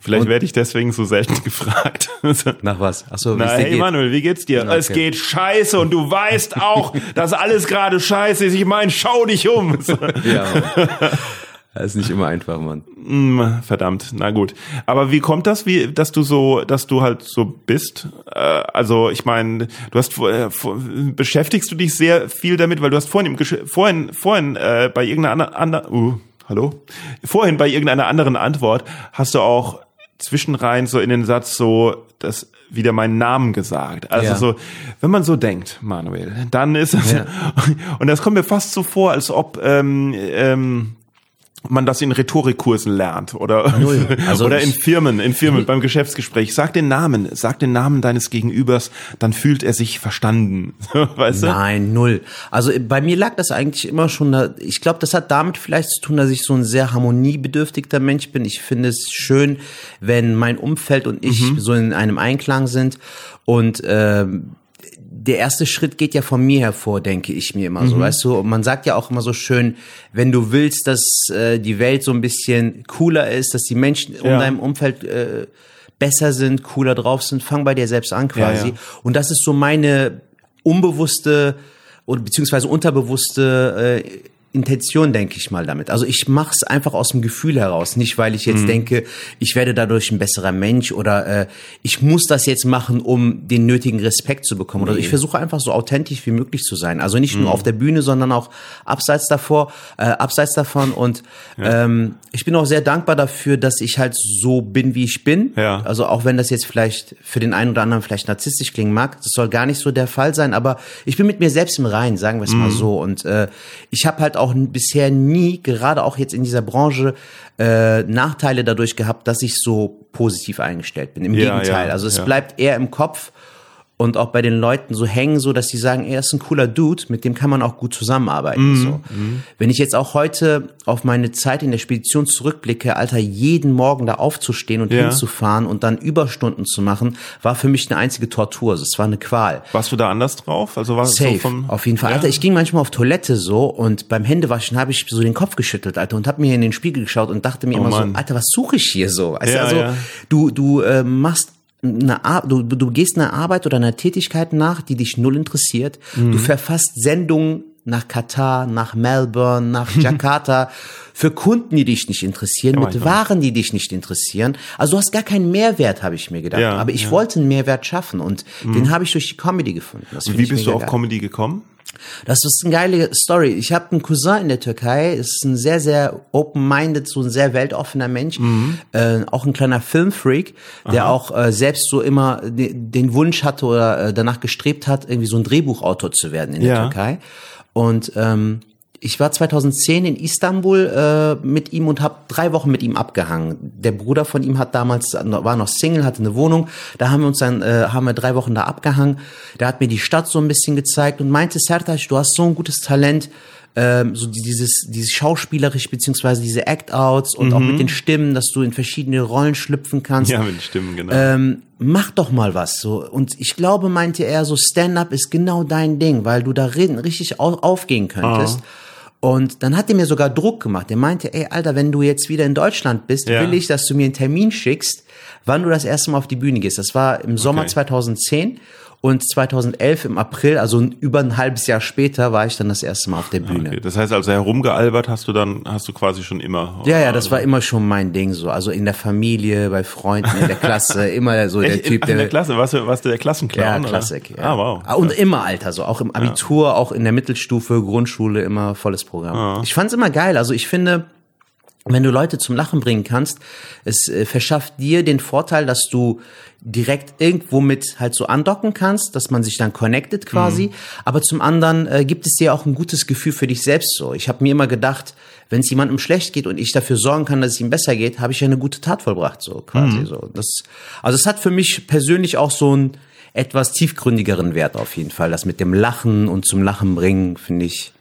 Vielleicht werde ich deswegen so selten *laughs* gefragt. nach was? Ach so, wie Na, hey geht. Manuel, wie geht's dir? Okay. Es geht scheiße und du weißt auch, *laughs* dass alles gerade scheiße ist. Ich meine, schau dich um. Ja. Das ist nicht immer einfach, Mann. Hm, Verdammt, na gut. Aber wie kommt das, wie, dass du so, dass du halt so bist? Äh, also ich meine, du hast äh, beschäftigst du dich sehr viel damit, weil du hast vorhin im Gesch- vorhin vorhin äh, bei irgendeiner anderen, uh, hallo, vorhin bei irgendeiner anderen Antwort hast du auch zwischenrein so in den Satz so das wieder meinen Namen gesagt. Also Ja. so, wenn man so denkt, Manuel, dann ist es Ja. *laughs* und das kommt mir fast so vor, als ob ähm, ähm, man das in Rhetorikkursen lernt oder. *laughs* Also oder in Firmen, in Firmen beim Geschäftsgespräch. Sag den Namen, sag den Namen deines Gegenübers, dann fühlt er sich verstanden. *laughs* Weißt du? Nein, null. Also äh, bei mir lag das eigentlich immer schon, da, ich glaube, das hat damit vielleicht zu tun, dass ich so ein sehr harmoniebedürftiger Mensch bin. Ich finde es schön, wenn mein Umfeld und ich Mhm. so in einem Einklang sind und ähm, der erste Schritt geht ja von mir hervor, denke ich mir immer so, Mhm. weißt du? Und man sagt ja auch immer so schön, wenn du willst, dass äh, die Welt so ein bisschen cooler ist, dass die Menschen Ja. deinem Umfeld äh, besser sind, cooler drauf sind, fang bei dir selbst an quasi. Ja, ja. Und das ist so meine unbewusste oder beziehungsweise unterbewusste äh, Intention, denke ich mal damit. Also ich mache es einfach aus dem Gefühl heraus, nicht weil ich Mhm. jetzt denke, ich werde dadurch ein besserer Mensch oder äh, ich muss das jetzt machen, um den nötigen Respekt zu bekommen. Oder ich versuche einfach so authentisch wie möglich zu sein. Also nicht nur Mhm. auf der Bühne, sondern auch abseits davor, äh, abseits davon. Und ähm, ich bin auch sehr dankbar dafür, dass ich halt so bin, wie ich bin. Ja. Also auch wenn das jetzt vielleicht für den einen oder anderen vielleicht narzisstisch klingen mag, das soll gar nicht so der Fall sein, aber ich bin mit mir selbst im Reinen, sagen wir es Mhm. mal so. Und äh, ich habe halt auch n- bisher nie, gerade auch jetzt in dieser Branche, äh, Nachteile dadurch gehabt, dass ich so positiv eingestellt bin. Im Ja, Gegenteil. ja, also es ja. bleibt eher im Kopf. Und auch bei den Leuten so hängen, so dass sie sagen, er ist ein cooler Dude, mit dem kann man auch gut zusammenarbeiten. So. Wenn ich jetzt auch heute auf meine Zeit in der Spedition zurückblicke, Alter, jeden Morgen da aufzustehen und Ja. hinzufahren und dann Überstunden zu machen, war für mich eine einzige Tortur. Also Es war eine Qual. Warst du da anders drauf? Also war Safe, so vom, auf jeden Fall. Ja? Alter, ich ging manchmal auf Toilette so und beim Händewaschen habe ich so den Kopf geschüttelt, Alter, und habe mir in den Spiegel geschaut und dachte mir Oh immer Mann. so, Alter, was suche ich hier so? Also, Ja, also du du äh, machst eine Ar du, du gehst einer Arbeit oder einer Tätigkeit nach, die dich null interessiert. Mhm. Du verfasst Sendungen nach Katar, nach Melbourne, nach *laughs* Jakarta für Kunden, die dich nicht interessieren, mit. Waren, die dich nicht interessieren. Also du hast gar keinen Mehrwert, habe ich mir gedacht. Ja, Aber ich ja. Mhm. wollte einen Mehrwert schaffen und den habe ich durch die Comedy gefunden. Und wie bist du auf geil. Comedy gekommen? Das ist eine geile Story. Ich habe einen Cousin in der Türkei, ist ein sehr, sehr open-minded, so ein sehr weltoffener Mensch, Mhm. äh, auch ein kleiner Filmfreak, der auch äh, selbst so immer de den Wunsch hatte oder äh, danach gestrebt hat, irgendwie so ein Drehbuchautor zu werden in der. Türkei. Und ähm, ich war 2010 in Istanbul äh, mit ihm und habe drei Wochen mit ihm abgehangen. Der Bruder von ihm hat damals war noch Single, hatte eine Wohnung. Da haben wir uns dann äh, haben wir drei Wochen da abgehangen. Der hat mir die Stadt so ein bisschen gezeigt und meinte Sertac, du hast so ein gutes Talent. Ähm, so die- dieses dieses schauspielerisch beziehungsweise diese Act-outs und auch mit den Stimmen, dass du in verschiedene Rollen schlüpfen kannst Ja, mit Stimmen, genau. ähm, mach doch mal was so. Und ich glaube, meinte er, so Stand-up ist genau dein Ding, weil du da richtig au aufgehen könntest. Und dann hat er mir sogar Druck gemacht. Er meinte, ey, Alter, wenn du jetzt wieder in Deutschland bist, Ja. will ich, dass du mir einen Termin schickst, wann du das erste Mal auf die Bühne gehst. Das war im Sommer Okay. 2010 und 2011 im April, also über ein halbes Jahr später, war ich dann das erste Mal auf der Bühne. okay. Das heißt also herumgealbert hast du dann, hast du quasi schon immer. Ja, ja, das war immer schon mein Ding so. Also in der Familie, bei Freunden, in der Klasse, *laughs* immer so der Echt? Typ, in, in der Klasse, warst du, warst du der Klassenclown? Ja, oder? Klassik. Ja. Ah, wow. Und immer Alter, so auch im Abitur, auch in der Mittelstufe, Grundschule, immer volles Programm. Ah. Ich fand's immer geil. Also ich finde, wenn du Leute zum Lachen bringen kannst, es äh, verschafft dir den Vorteil, dass du direkt irgendwo mit halt so andocken kannst, dass man sich dann connected quasi. Mhm. Aber zum anderen äh, gibt es dir auch ein gutes Gefühl für dich selbst so. Ich habe mir immer gedacht, wenn es jemandem schlecht geht und ich dafür sorgen kann, dass es ihm besser geht, habe ich ja eine gute Tat vollbracht so quasi Mhm. so. Das, also es hat für mich persönlich auch so ein etwas tiefgründigeren Wert auf jeden Fall. Das mit dem Lachen und zum Lachen bringen, finde ich,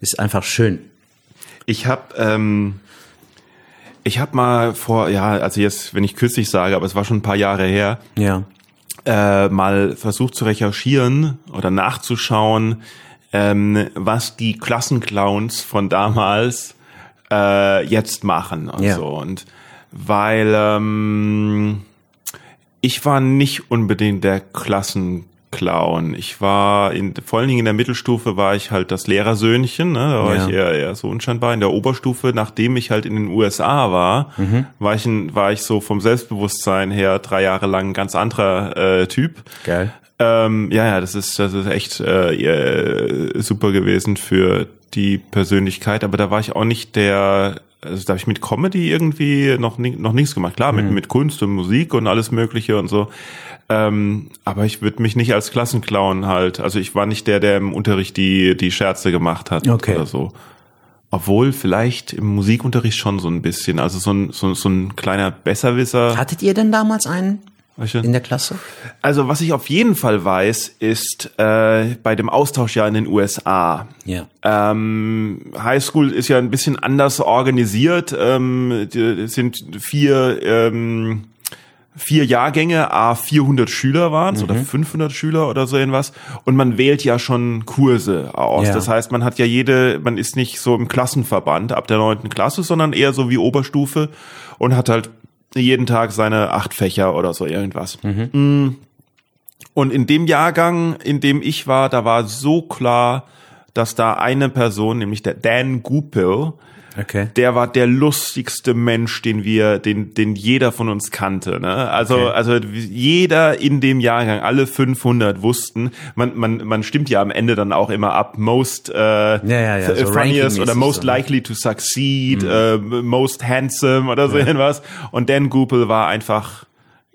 ist einfach schön. Ich habe ähm, ich habe mal vor, ja, also jetzt, wenn ich kürzlich sage, aber es war schon ein paar Jahre her, Ja. äh, mal versucht zu recherchieren oder nachzuschauen, ähm, was die Klassenclowns von damals äh, jetzt machen und Ja. so. Und weil ähm, ich war nicht unbedingt der Klassenclown. Ich war in, vor allen Dingen in der Mittelstufe war ich halt das Lehrersöhnchen, ne? da war Ja. ich eher, eher so unscheinbar. In der Oberstufe, nachdem ich halt in den USA war, Mhm. war ich ein, war ich so vom Selbstbewusstsein her drei Jahre lang ein ganz anderer äh, Typ. Geil. Ähm, ja, ja, das ist, das ist echt äh, äh, super gewesen für die Persönlichkeit, aber da war ich auch nicht der, also da habe ich mit Comedy irgendwie noch, noch nichts gemacht. Klar, mit, mit Kunst und Musik und alles Mögliche und so. Ähm, aber ich würde mich nicht als Klassenclown halt, also ich war nicht der, der im Unterricht die, die Scherze gemacht hat Okay. oder so. Obwohl vielleicht im Musikunterricht schon so ein bisschen, also so ein, so, so ein kleiner Besserwisser. Hattet ihr denn damals einen in der Klasse? Also was ich auf jeden Fall weiß, ist äh, bei dem Austauschjahr in den USA. Ja. Ähm, Highschool ist ja ein bisschen anders organisiert. Ähm, sind vier ähm, vier Jahrgänge, a 400 Schüler waren es oder 500 Schüler oder so irgendwas. Und man wählt ja schon Kurse aus. Ja. Das heißt, man hat ja jede, man ist nicht so im Klassenverband ab der neunten Klasse, sondern eher so wie Oberstufe und hat halt jeden Tag seine acht Fächer oder so irgendwas. Mm. Und in dem Jahrgang, in dem ich war, da war so klar, dass da eine Person, nämlich der Dan Gupil, Okay. der war der lustigste Mensch, den wir, den, den jeder von uns kannte. Ne? Also, Okay. also jeder in dem Jahrgang, alle 500 wussten, man, man, man stimmt ja am Ende dann auch immer ab, most äh, ja, ja, so funniest oder most so, ne? likely to succeed, äh, most handsome oder so irgendwas. Und Dan Gupel war einfach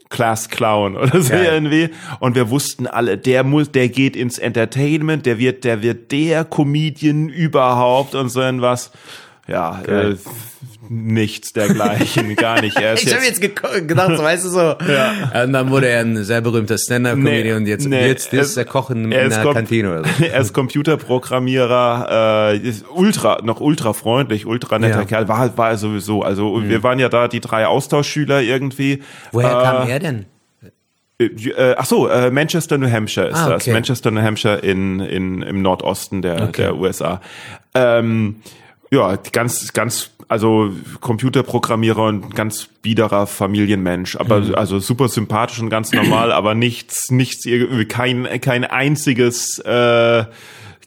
Class Clown *laughs* oder so Geil. irgendwie. Und wir wussten alle, der muss, der geht ins Entertainment, der wird, der wird der Comedian überhaupt und so irgendwas. Ja, äh, nichts dergleichen, *laughs* gar nicht. Er Ich habe jetzt, jetzt ge- gedacht, so, weißt du so. Ja. Und dann wurde er ein sehr berühmter Stand-up-Comedian Nee, und jetzt, nee, jetzt ist er Kochen in er ist einer Kantine oder so. *laughs* er ist Computerprogrammierer, äh, ist ultra, noch ultra freundlich, ultra netter Ja. Mhm. Kerl, war, war er sowieso. Also wir waren ja da die drei Austauschschüler irgendwie. Woher äh, kam er denn? Äh, ach so, äh, Manchester, New Hampshire ist Ah, das. okay. Manchester, New Hampshire in, in, im Nordosten der, Okay. der USA. Ähm, ja, ganz, ganz, also Computerprogrammierer und ganz biederer Familienmensch, aber Mhm. also super sympathisch und ganz normal, aber nichts, nichts, irgendwie kein, kein einziges, äh,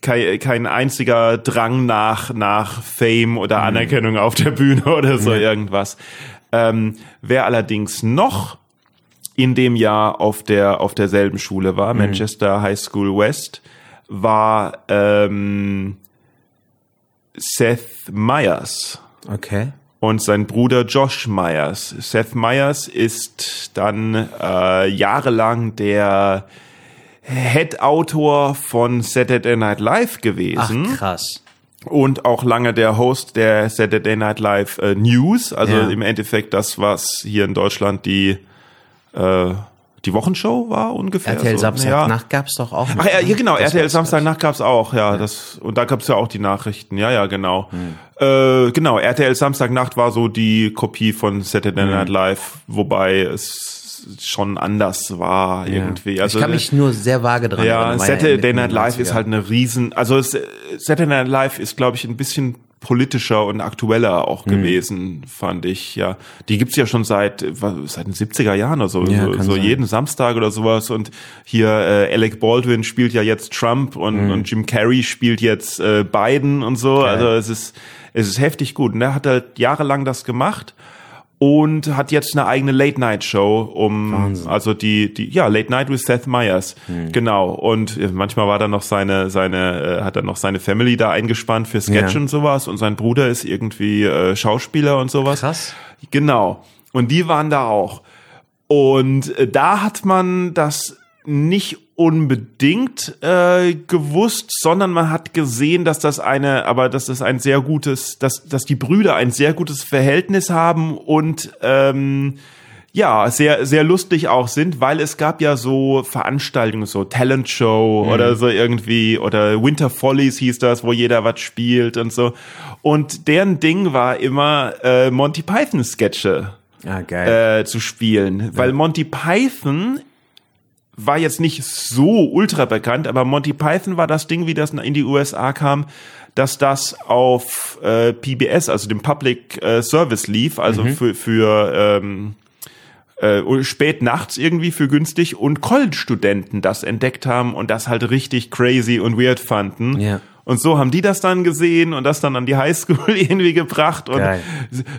kein, kein einziger Drang nach, nach Fame oder Anerkennung auf der Bühne *laughs* oder so irgendwas. Ähm, wer allerdings noch in dem Jahr auf der auf derselben Schule war, Manchester High School West, war ähm, Seth Meyers Okay. und sein Bruder Josh Myers. Seth Meyers ist dann äh, jahrelang der Head-Autor von Saturday Night Live Ach, gewesen krass. und auch lange der Host der Saturday Night Live äh, News, also Ja. im Endeffekt das, was hier in Deutschland die äh, die Wochenshow war ungefähr. RTL so. Samstagnacht gab's doch auch. Ach ja, ne? ja genau, Das RTL Samstagnacht gab's auch, ja, das und da gab's ja auch die Nachrichten. Ja, ja, genau. Hm. Äh, genau, RTL Samstagnacht war so die Kopie von Saturday Hm. Night Live, wobei es schon anders war Ja. irgendwie. Also ich kann mich nur sehr vage dran ja, erinnern. ja Saturday mitten in Night Live ist 90ern. halt eine riesen, also Saturday Night Live ist, glaube ich, ein bisschen politischer und aktueller auch Mhm. gewesen, fand ich, ja. Die gibt's ja schon seit, was- seit den 70er Jahren oder so, Ja, so, kann so sein. jeden Samstag oder sowas und hier äh, Alec Baldwin spielt ja jetzt Trump und, Mhm. und Jim Carrey spielt jetzt äh, Biden und so, also es ist, es ist heftig gut und er hat halt jahrelang das gemacht und hat jetzt eine eigene Late-Night-Show um, Wahnsinn. also die, die, ja, Late Night with Seth Meyers, Hm. genau. Und äh, manchmal war da noch seine, seine, äh, hat er noch seine Family da eingespannt für Sketch Ja. und sowas und sein Bruder ist irgendwie äh, Schauspieler und sowas. Krass. Genau. Und die waren da auch. Und äh, da hat man das nicht unbedingt äh, gewusst, sondern man hat gesehen, dass das eine, aber dass das ein sehr gutes, dass, dass die Brüder ein sehr gutes Verhältnis haben und ähm, ja, sehr, sehr lustig auch sind, weil es gab ja so Veranstaltungen, so Talent Show oder so irgendwie, oder Winter Follies hieß das, wo jeder was spielt und so. Und deren Ding war immer äh, Monty Python Sketche Ah, geil. äh, zu spielen, weil Monty Python war jetzt nicht so ultra bekannt, aber Monty Python war das Ding, wie das in die USA kam, dass das auf äh, PBS, also dem Public äh, Service lief, also für, für ähm, äh, spät nachts irgendwie für günstig und College-Studenten das entdeckt haben und das halt richtig crazy und weird fanden. Ja. Und so haben die das dann gesehen und das dann an die Highschool *laughs* irgendwie gebracht. Und Geil.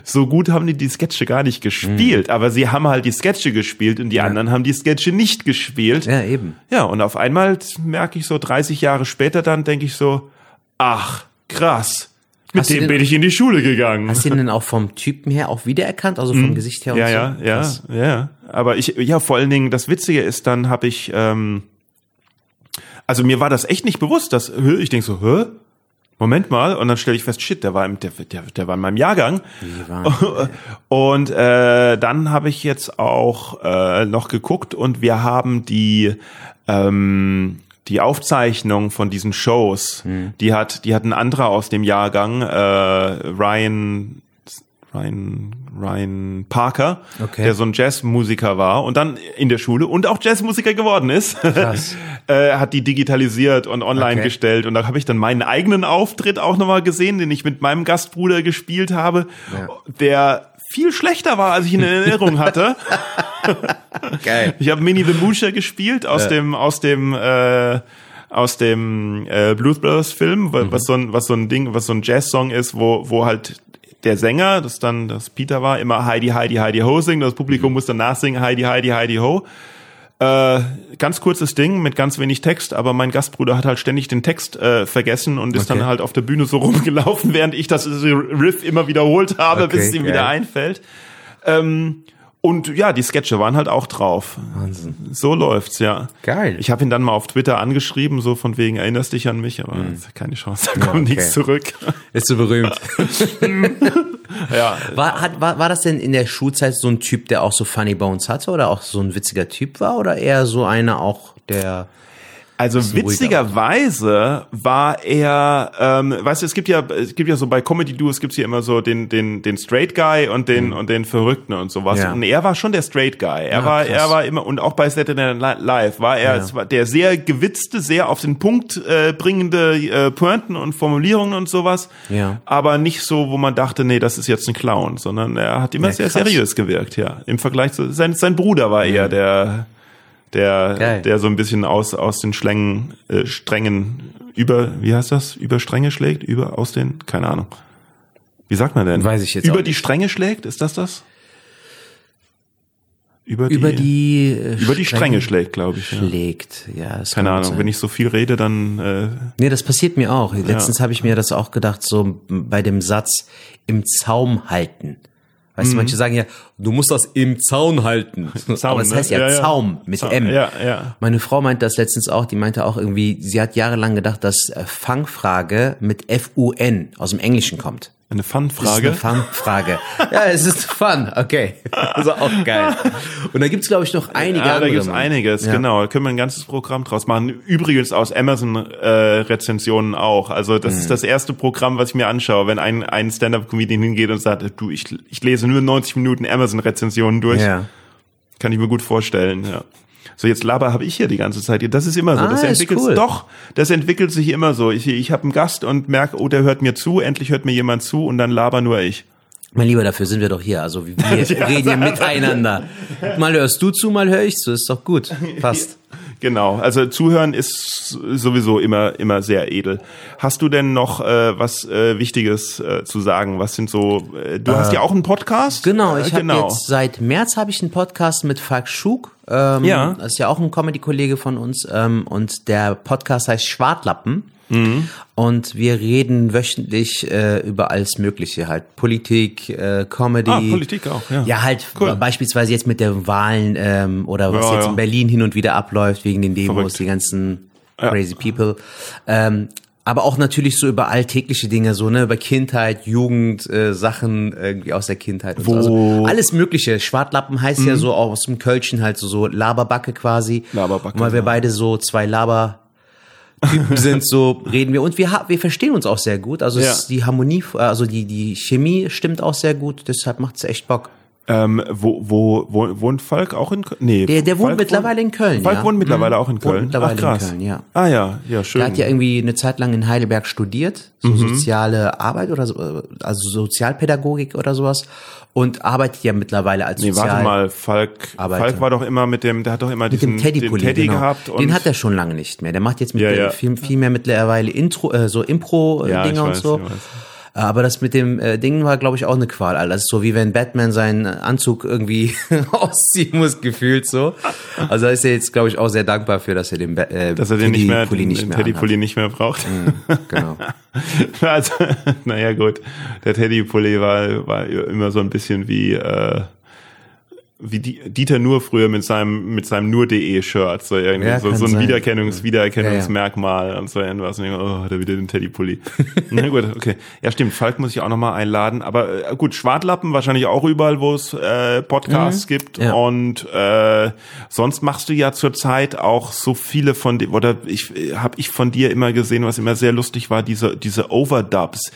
so gut haben die die Sketche gar nicht gespielt, aber sie haben halt die Sketche gespielt und die anderen haben die Sketche nicht gespielt. ja, eben. Ja, und auf einmal merke ich so 30 Jahre später dann, denke ich so, ach, krass. Mit Hast dem den- bin ich in die Schule gegangen. Hast du ihn denn auch vom Typen her auch wiedererkannt, also vom Gesicht her und Ja, so? ja, ja, Krass. ja. Aber ich, ja, vor allen Dingen, das Witzige ist, dann habe ich, ähm, also mir war das echt nicht bewusst, dass, ich denk so, hä? Moment mal, und dann stelle ich fest, shit, der war im, der, der, der war in meinem Jahrgang. *laughs* Und äh, dann habe ich jetzt auch äh, noch geguckt und wir haben die ähm, die Aufzeichnung von diesen Shows, Hm. die hat die hat ein anderer aus dem Jahrgang, äh, Ryan Ryan Ryan Parker, Okay. der so ein Jazzmusiker war und dann in der Schule und auch Jazzmusiker geworden ist, *laughs* äh, hat die digitalisiert und online Okay. gestellt und da habe ich dann meinen eigenen Auftritt auch nochmal gesehen, den ich mit meinem Gastbruder gespielt habe, Ja. der viel schlechter war, als ich in Erinnerung hatte. *laughs* Geil. Ich habe Minnie the Moocher gespielt aus dem aus dem äh, aus dem äh, Blues Brothers Film, wa- was so ein was so ein Ding, was so ein Jazz-Song ist, wo wo halt der Sänger, das dann das Peter war, immer Heidi Heidi Heidi Ho singt, das Publikum muss dann nachsingen Heidi Heidi Heidi Ho. Äh, ganz kurzes Ding mit ganz wenig Text, aber mein Gastbruder hat halt ständig den Text äh, vergessen und ist Okay. dann halt auf der Bühne so *laughs* rumgelaufen, während ich das Riff immer wiederholt habe, Okay, bis es ihm geil. wieder einfällt. Ähm, Und ja, die Sketche waren halt auch drauf. Wahnsinn. So läuft's, ja. Geil. Ich habe ihn dann mal auf Twitter angeschrieben, so von wegen, erinnerst dich an mich, aber keine Chance, da kommt okay. nichts zurück. *laughs* Ist so berühmt. *laughs* ja, War, hat, war, war das denn in der Schulzeit so ein Typ, der auch so Funny Bones hatte oder auch so ein witziger Typ war oder eher so einer auch, der Also witzigerweise war er, ähm, weißt du, es gibt ja, es gibt ja so bei Comedy Duos gibt's hier immer so den den den Straight Guy und den und den Verrückten und sowas. Mhm. Ja. Und er war schon der Straight Guy. Er Ah, war krass. er war immer und auch bei Saturday Night Live war er Ja. der sehr gewitzte, sehr auf den Punkt äh, bringende äh, Pointen und Formulierungen und sowas. Ja. Aber nicht so, wo man dachte, nee, das ist jetzt ein Clown, sondern er hat immer Ja, sehr krass. seriös gewirkt, ja. Im Vergleich zu sein sein Bruder war eher der der, Geil. der so ein bisschen aus, aus den Schlängen, äh, Strängen über, wie heißt das? Über Stränge schlägt? Über, aus den, keine Ahnung. Wie sagt man denn? Weiß ich jetzt Über die Stränge schlägt? Ist das das? Über die, über die äh, über die Stränge schlägt, glaube ich. Ja. schlägt. Ja, das Keine Ahnung. sein. Wenn ich so viel rede, dann, äh, Nee, das passiert mir auch. Letztens habe ich mir das auch gedacht, so bei dem Satz im Zaum halten. Weißt du, manche sagen ja, du musst das im Zaun halten. *laughs* Mhm. Zaun, Aber es ne? heißt ja, Ja, ja. Zaum mit Zaum, M. ja, ja. Meine Frau meinte das letztens auch, die meinte auch irgendwie, sie hat jahrelang gedacht, dass äh, Fangfrage mit F-U-N aus dem Englischen kommt. Eine Das ist Fun-Frage. eine Fangfrage. ja, es ist Fun, okay. Also auch geil. Und da gibt's glaube ich, noch einige Ja, da gibt's Mann. einiges, Ja. genau. Da können wir ein ganzes Programm draus machen. Übrigens aus Amazon-Rezensionen auch. Also das Mhm. ist das erste Programm, was ich mir anschaue, wenn ein, ein Stand-Up-Comedian hingeht und sagt, du, ich, ich lese nur 90 Minuten Amazon-Rezensionen durch. Ja. Kann ich mir gut vorstellen, ja. So, jetzt Laber habe ich hier die ganze Zeit. Das ist immer so. Ah, das entwickelt cool. doch, das entwickelt sich immer so. Ich, ich habe einen Gast und merke, oh, der hört mir zu, endlich hört mir jemand zu und dann laber nur ich. Mein Lieber, dafür sind wir doch hier. Also wir *laughs* reden hier miteinander. Mal hörst du zu, mal höre ich zu. Ist doch gut. *laughs* Passt. Genau, also zuhören ist sowieso immer immer sehr edel. Hast du denn noch äh, was äh, Wichtiges äh, zu sagen? Was sind so? Äh, du hast ja auch einen Podcast. Genau, ich äh, habe jetzt seit März habe ich einen Podcast mit Falk Schug. Ähm, Ja. Das ist ja auch ein Comedy-Kollege von uns. Ähm, und der Podcast heißt Schwartlappen. Mhm. Und wir reden wöchentlich äh, über alles Mögliche, halt Politik, äh, Comedy. Ah, Politik auch, ja. Ja, halt Cool. beispielsweise jetzt mit der Wahlen ähm, oder was Ja, jetzt ja. in Berlin hin und wieder abläuft wegen den Demos, Verrückt. die ganzen Ja. crazy people. Ähm, aber auch natürlich so über alltägliche Dinge, so ne über Kindheit, Jugend, äh, Sachen irgendwie aus der Kindheit. Und so. Also Wo- Mhm. alles Mögliche. Schwartlappen heißt ja so aus dem Kölschen halt so, so Laberbacke quasi. Laberbacke, Und weil wir ja. beide so zwei Laber Typen sind, so reden wir und wir wir verstehen uns auch sehr gut. Also Ja. die Harmonie, also die die Chemie stimmt auch sehr gut. Deshalb macht's echt Bock. Ähm, wo, wo, wo wohnt Falk auch in Köln? Nee, Der- der wohnt Falk mittlerweile in Köln, Falk ja. wohnt mittlerweile Mhm. auch in Wohnt Köln. mittlerweile Ach, in krass. Köln, ja. Ah ja, ja schön. Der hat ja irgendwie eine Zeit lang in Heidelberg studiert, so Mhm. soziale Arbeit oder so, also Sozialpädagogik oder sowas und arbeitet ja mittlerweile als nee, Sozial warte mal, Falk, Arbeiter. Falk war doch immer mit dem, der hat doch immer mit diesen dem Teddy, den Teddy genau. gehabt. Und Den hat er schon lange nicht mehr. Der macht jetzt mit Ja, ja. Viel, viel mehr mittlerweile Intro, äh, so Impro Ja, ich Dinger und so. ich weiß. Aber das mit dem äh, Ding war, glaube ich, auch eine Qual. Alter. Das ist so wie wenn Batman seinen Anzug irgendwie *laughs* ausziehen muss, gefühlt so. Also da ist er jetzt, glaube ich, auch sehr dankbar für, dass er den, äh, dass er den nicht mehr, Pulli nicht mehr Teddy. Pulli nicht mehr braucht. Genau. *laughs* Also, naja, gut. Der Teddy-Pulli war, war immer so ein bisschen wie, äh, wie Die- Dieter Nur früher mit seinem, mit seinem Nur.de-Shirt. So, irgendwie Ja, so, so ein sein. Wiedererkennungs-, Wiedererkennungsmerkmal und so irgendwas. Und ich, oh, da wieder den Teddy-Pulli. *laughs* Na gut, okay. Ja, stimmt. Falk muss ich auch nochmal einladen. Aber äh, gut, Schwartlappen wahrscheinlich auch überall, wo es äh, Podcasts gibt. Ja. Und äh, sonst machst du ja zurzeit auch so viele von oder ich habe ich von dir immer gesehen, was immer sehr lustig war, diese, diese Overdubs.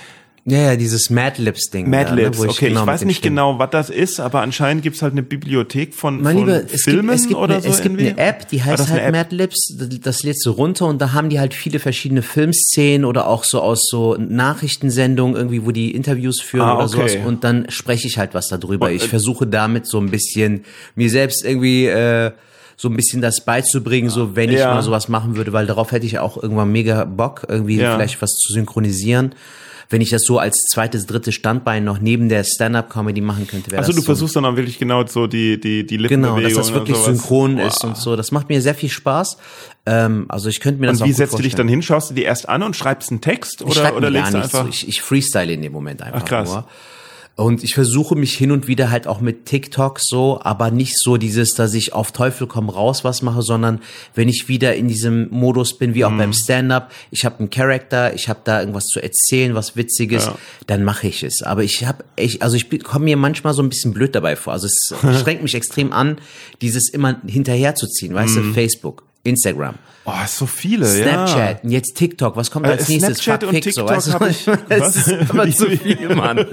Ja, ja, dieses Mad Lips Ding. Mad da, ne, Libs, wo okay, ich genau mit weiß nicht Stimmen- genau, was das ist, aber anscheinend gibt's halt eine Bibliothek von, Mein von Lieber, es Filmen gibt, es gibt, oder eine, so es gibt irgendwie. eine App, die Ah, heißt halt App. Madlibs, das lädst du runter und da haben die halt viele verschiedene Filmszenen oder auch so aus so Nachrichtensendungen irgendwie, wo die Interviews führen Ah, oder okay. sowas und dann spreche ich halt was darüber. Und, äh, Ich versuche damit so ein bisschen mir selbst irgendwie äh, so ein bisschen das beizubringen, so wenn ich Ja. mal sowas machen würde, weil darauf hätte ich auch irgendwann mega Bock, irgendwie Ja. vielleicht was zu synchronisieren. Wenn ich das so als zweites, drittes Standbein noch neben der Stand-Up-Comedy machen könnte, wäre Also du so versuchst dann auch wirklich genau so die, die, die Genau, Lippenbewegungen dass das wirklich synchron Boah. ist und so. Das macht mir sehr viel Spaß. Ähm, also ich könnte mir das Und auch wie setzt du dich dann vorstellen. hin? Schaust du die erst an und schreibst einen Text Ich oder, schreib oder legst du einfach? Ich, ich freestyle in dem Moment einfach Ach, krass. nur. Und ich versuche mich hin und wieder halt auch mit TikTok so, aber nicht so dieses, dass ich auf Teufel komm raus was mache, sondern wenn ich wieder in diesem Modus bin, wie auch mhm. beim Stand-up, ich habe einen Charakter, ich habe da irgendwas zu erzählen, was Witziges, ja. dann mache ich es. Aber ich habe, ich, also ich komme mir manchmal so ein bisschen blöd dabei vor. Also es *laughs* strengt mich extrem an, dieses immer hinterherzuziehen, weißt mhm. du, Facebook, Instagram. Oh, so viele, Snapchat, ja. und jetzt TikTok. Was kommt äh, als nächstes? Snapchat Fuck und TikTok so, habe ich. *laughs* das ist aber zu *laughs* viel, Mann.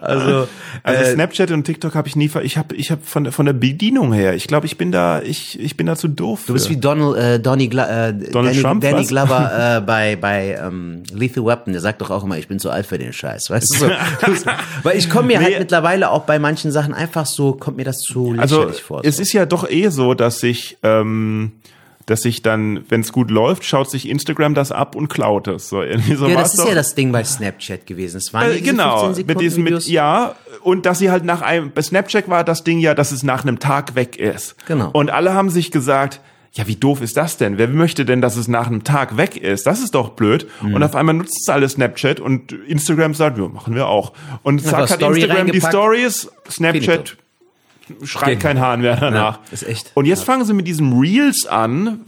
Also, also äh, Snapchat und TikTok habe ich nie. Ich habe, ich habe von von der Bedienung her. Ich glaube, ich bin da, ich ich bin da zu doof. Du bist wie Donald, äh, Donny, äh, Donald Danny, Trump, Danny Glover *laughs* äh, bei bei ähm, Lethal Weapon. Der sagt doch auch immer, ich bin zu alt für den Scheiß, weißt du? So. Weil ich komme mir nee. halt mittlerweile auch bei manchen Sachen einfach so, kommt mir das zu also, lächerlich also, vor. So. Es ist ja doch eh so, dass ich ähm, dass sich dann, wenn es gut läuft, schaut sich Instagram das ab und klaut es. So, irgendwie so ja, das ist doch. ja das Ding bei Snapchat gewesen. Es waren äh, genau mit diesem mit ja und dass sie halt nach einem bei Snapchat war das Ding ja, dass es nach einem Tag weg ist. Genau. Und alle haben sich gesagt, ja, wie doof ist das denn? Wer möchte denn, dass es nach einem Tag weg ist? Das ist doch blöd. Mhm. Und auf einmal nutzt es alle Snapchat und Instagram sagt, ja, machen wir auch. Und zack hat Instagram die Stories, Snapchat schreit kein Hahn mehr danach. Ja, ist echt. Und jetzt ja. fangen sie mit diesem Reels an,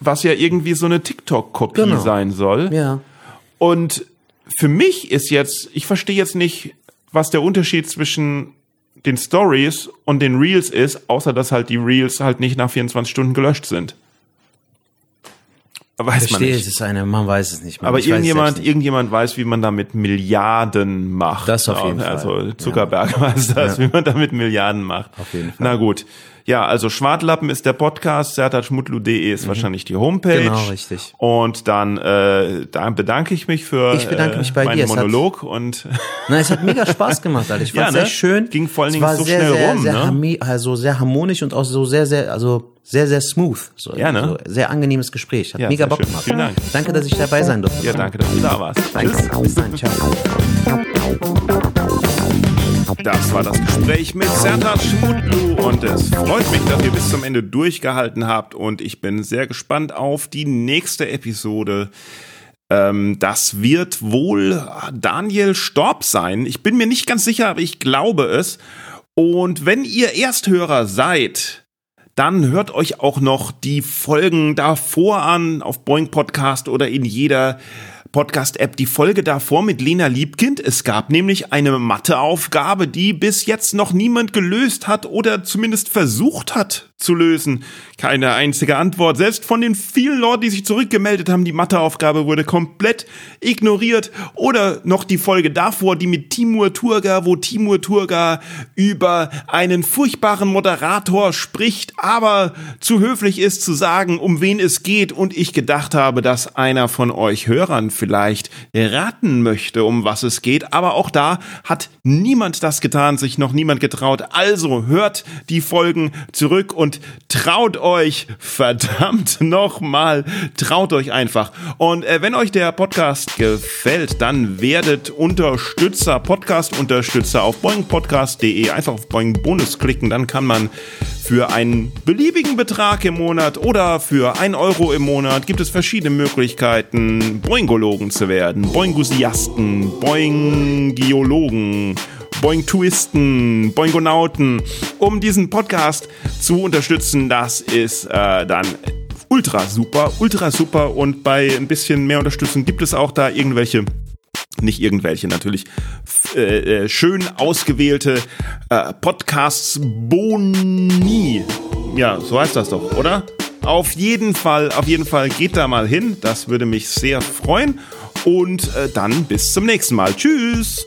was ja irgendwie so eine TikTok-Kopie genau. sein soll. Ja. Und für mich ist jetzt, ich verstehe jetzt nicht, was der Unterschied zwischen den Stories und den Reels ist, außer dass halt die Reels halt nicht nach 24 Stunden gelöscht sind. Weiß Verstehe, man nicht. es ist eine, man weiß es nicht. mehr. Aber ich irgendjemand, weiß irgendjemand weiß, wie man damit Milliarden macht. Das auf jeden also, Fall. Also Zuckerberg ja. *laughs* weiß das, ja. wie man damit Milliarden macht. Auf jeden Fall. Na gut. Ja, also Schwartlappen ist der Podcast, sertatschmutlu.de ist mhm. wahrscheinlich die Homepage. Genau, richtig. Und dann äh, da bedanke ich mich für ich bedanke mich bei äh, meinen dir. Monolog und *laughs* Nein, es hat mega Spaß gemacht, Alter. Ich fand ja, ne? sehr schön. Ging vor allen Dingen so sehr, schnell sehr, rum, sehr ne? also sehr harmonisch und auch so sehr sehr also sehr sehr smooth, so, ja, ne? so sehr angenehmes Gespräch. Hat ja, mega Bock schön. gemacht. Vielen Dank. Danke, dass ich dabei sein durfte. Ja, danke, dass du da warst. Danke. Tschüss. Bis dann, ciao. Das war das Gespräch mit Serta Schmutlu und es freut mich, dass ihr bis zum Ende durchgehalten habt und ich bin sehr gespannt auf die nächste Episode. Ähm, das wird wohl Daniel Storb sein. Ich bin mir nicht ganz sicher, aber ich glaube es. Und wenn ihr Ersthörer seid, dann hört euch auch noch die Folgen davor an auf Boeing Podcast oder in jeder Podcast-App die Folge davor mit Lena Liebkind. Es gab nämlich eine Matheaufgabe, die bis jetzt noch niemand gelöst hat oder zumindest versucht hat zu lösen. Keine einzige Antwort. Selbst von den vielen Leuten, die sich zurückgemeldet haben, die Matheaufgabe wurde komplett ignoriert. Oder noch die Folge davor, die mit Timur Turga, wo Timur Turga über einen furchtbaren Moderator spricht, aber zu höflich ist zu sagen, um wen es geht und ich gedacht habe, dass einer von euch Hörern vielleicht raten möchte, um was es geht. Aber auch da hat niemand das getan, sich noch niemand getraut. Also hört die Folgen zurück und und traut euch, verdammt nochmal, traut euch einfach. Und äh, wenn euch der Podcast gefällt, dann werdet Unterstützer, Podcast-Unterstützer auf boingpodcast.de. Einfach auf Boing Bonus klicken, dann kann man für einen beliebigen Betrag im Monat oder für ein Euro im Monat gibt es verschiedene Möglichkeiten, Boingologen zu werden, Boingusiasten, Boingiologen Boing-Twisten, Boingonauten, um diesen Podcast zu unterstützen. Das ist äh, dann ultra super, ultra super und bei ein bisschen mehr Unterstützung gibt es auch da irgendwelche nicht irgendwelche natürlich äh, äh, schön ausgewählte äh, Podcasts Boni. Ja, so heißt das doch, oder? Auf jeden Fall, auf jeden Fall geht da mal hin. Das würde mich sehr freuen. Und äh, dann bis zum nächsten Mal. Tschüss.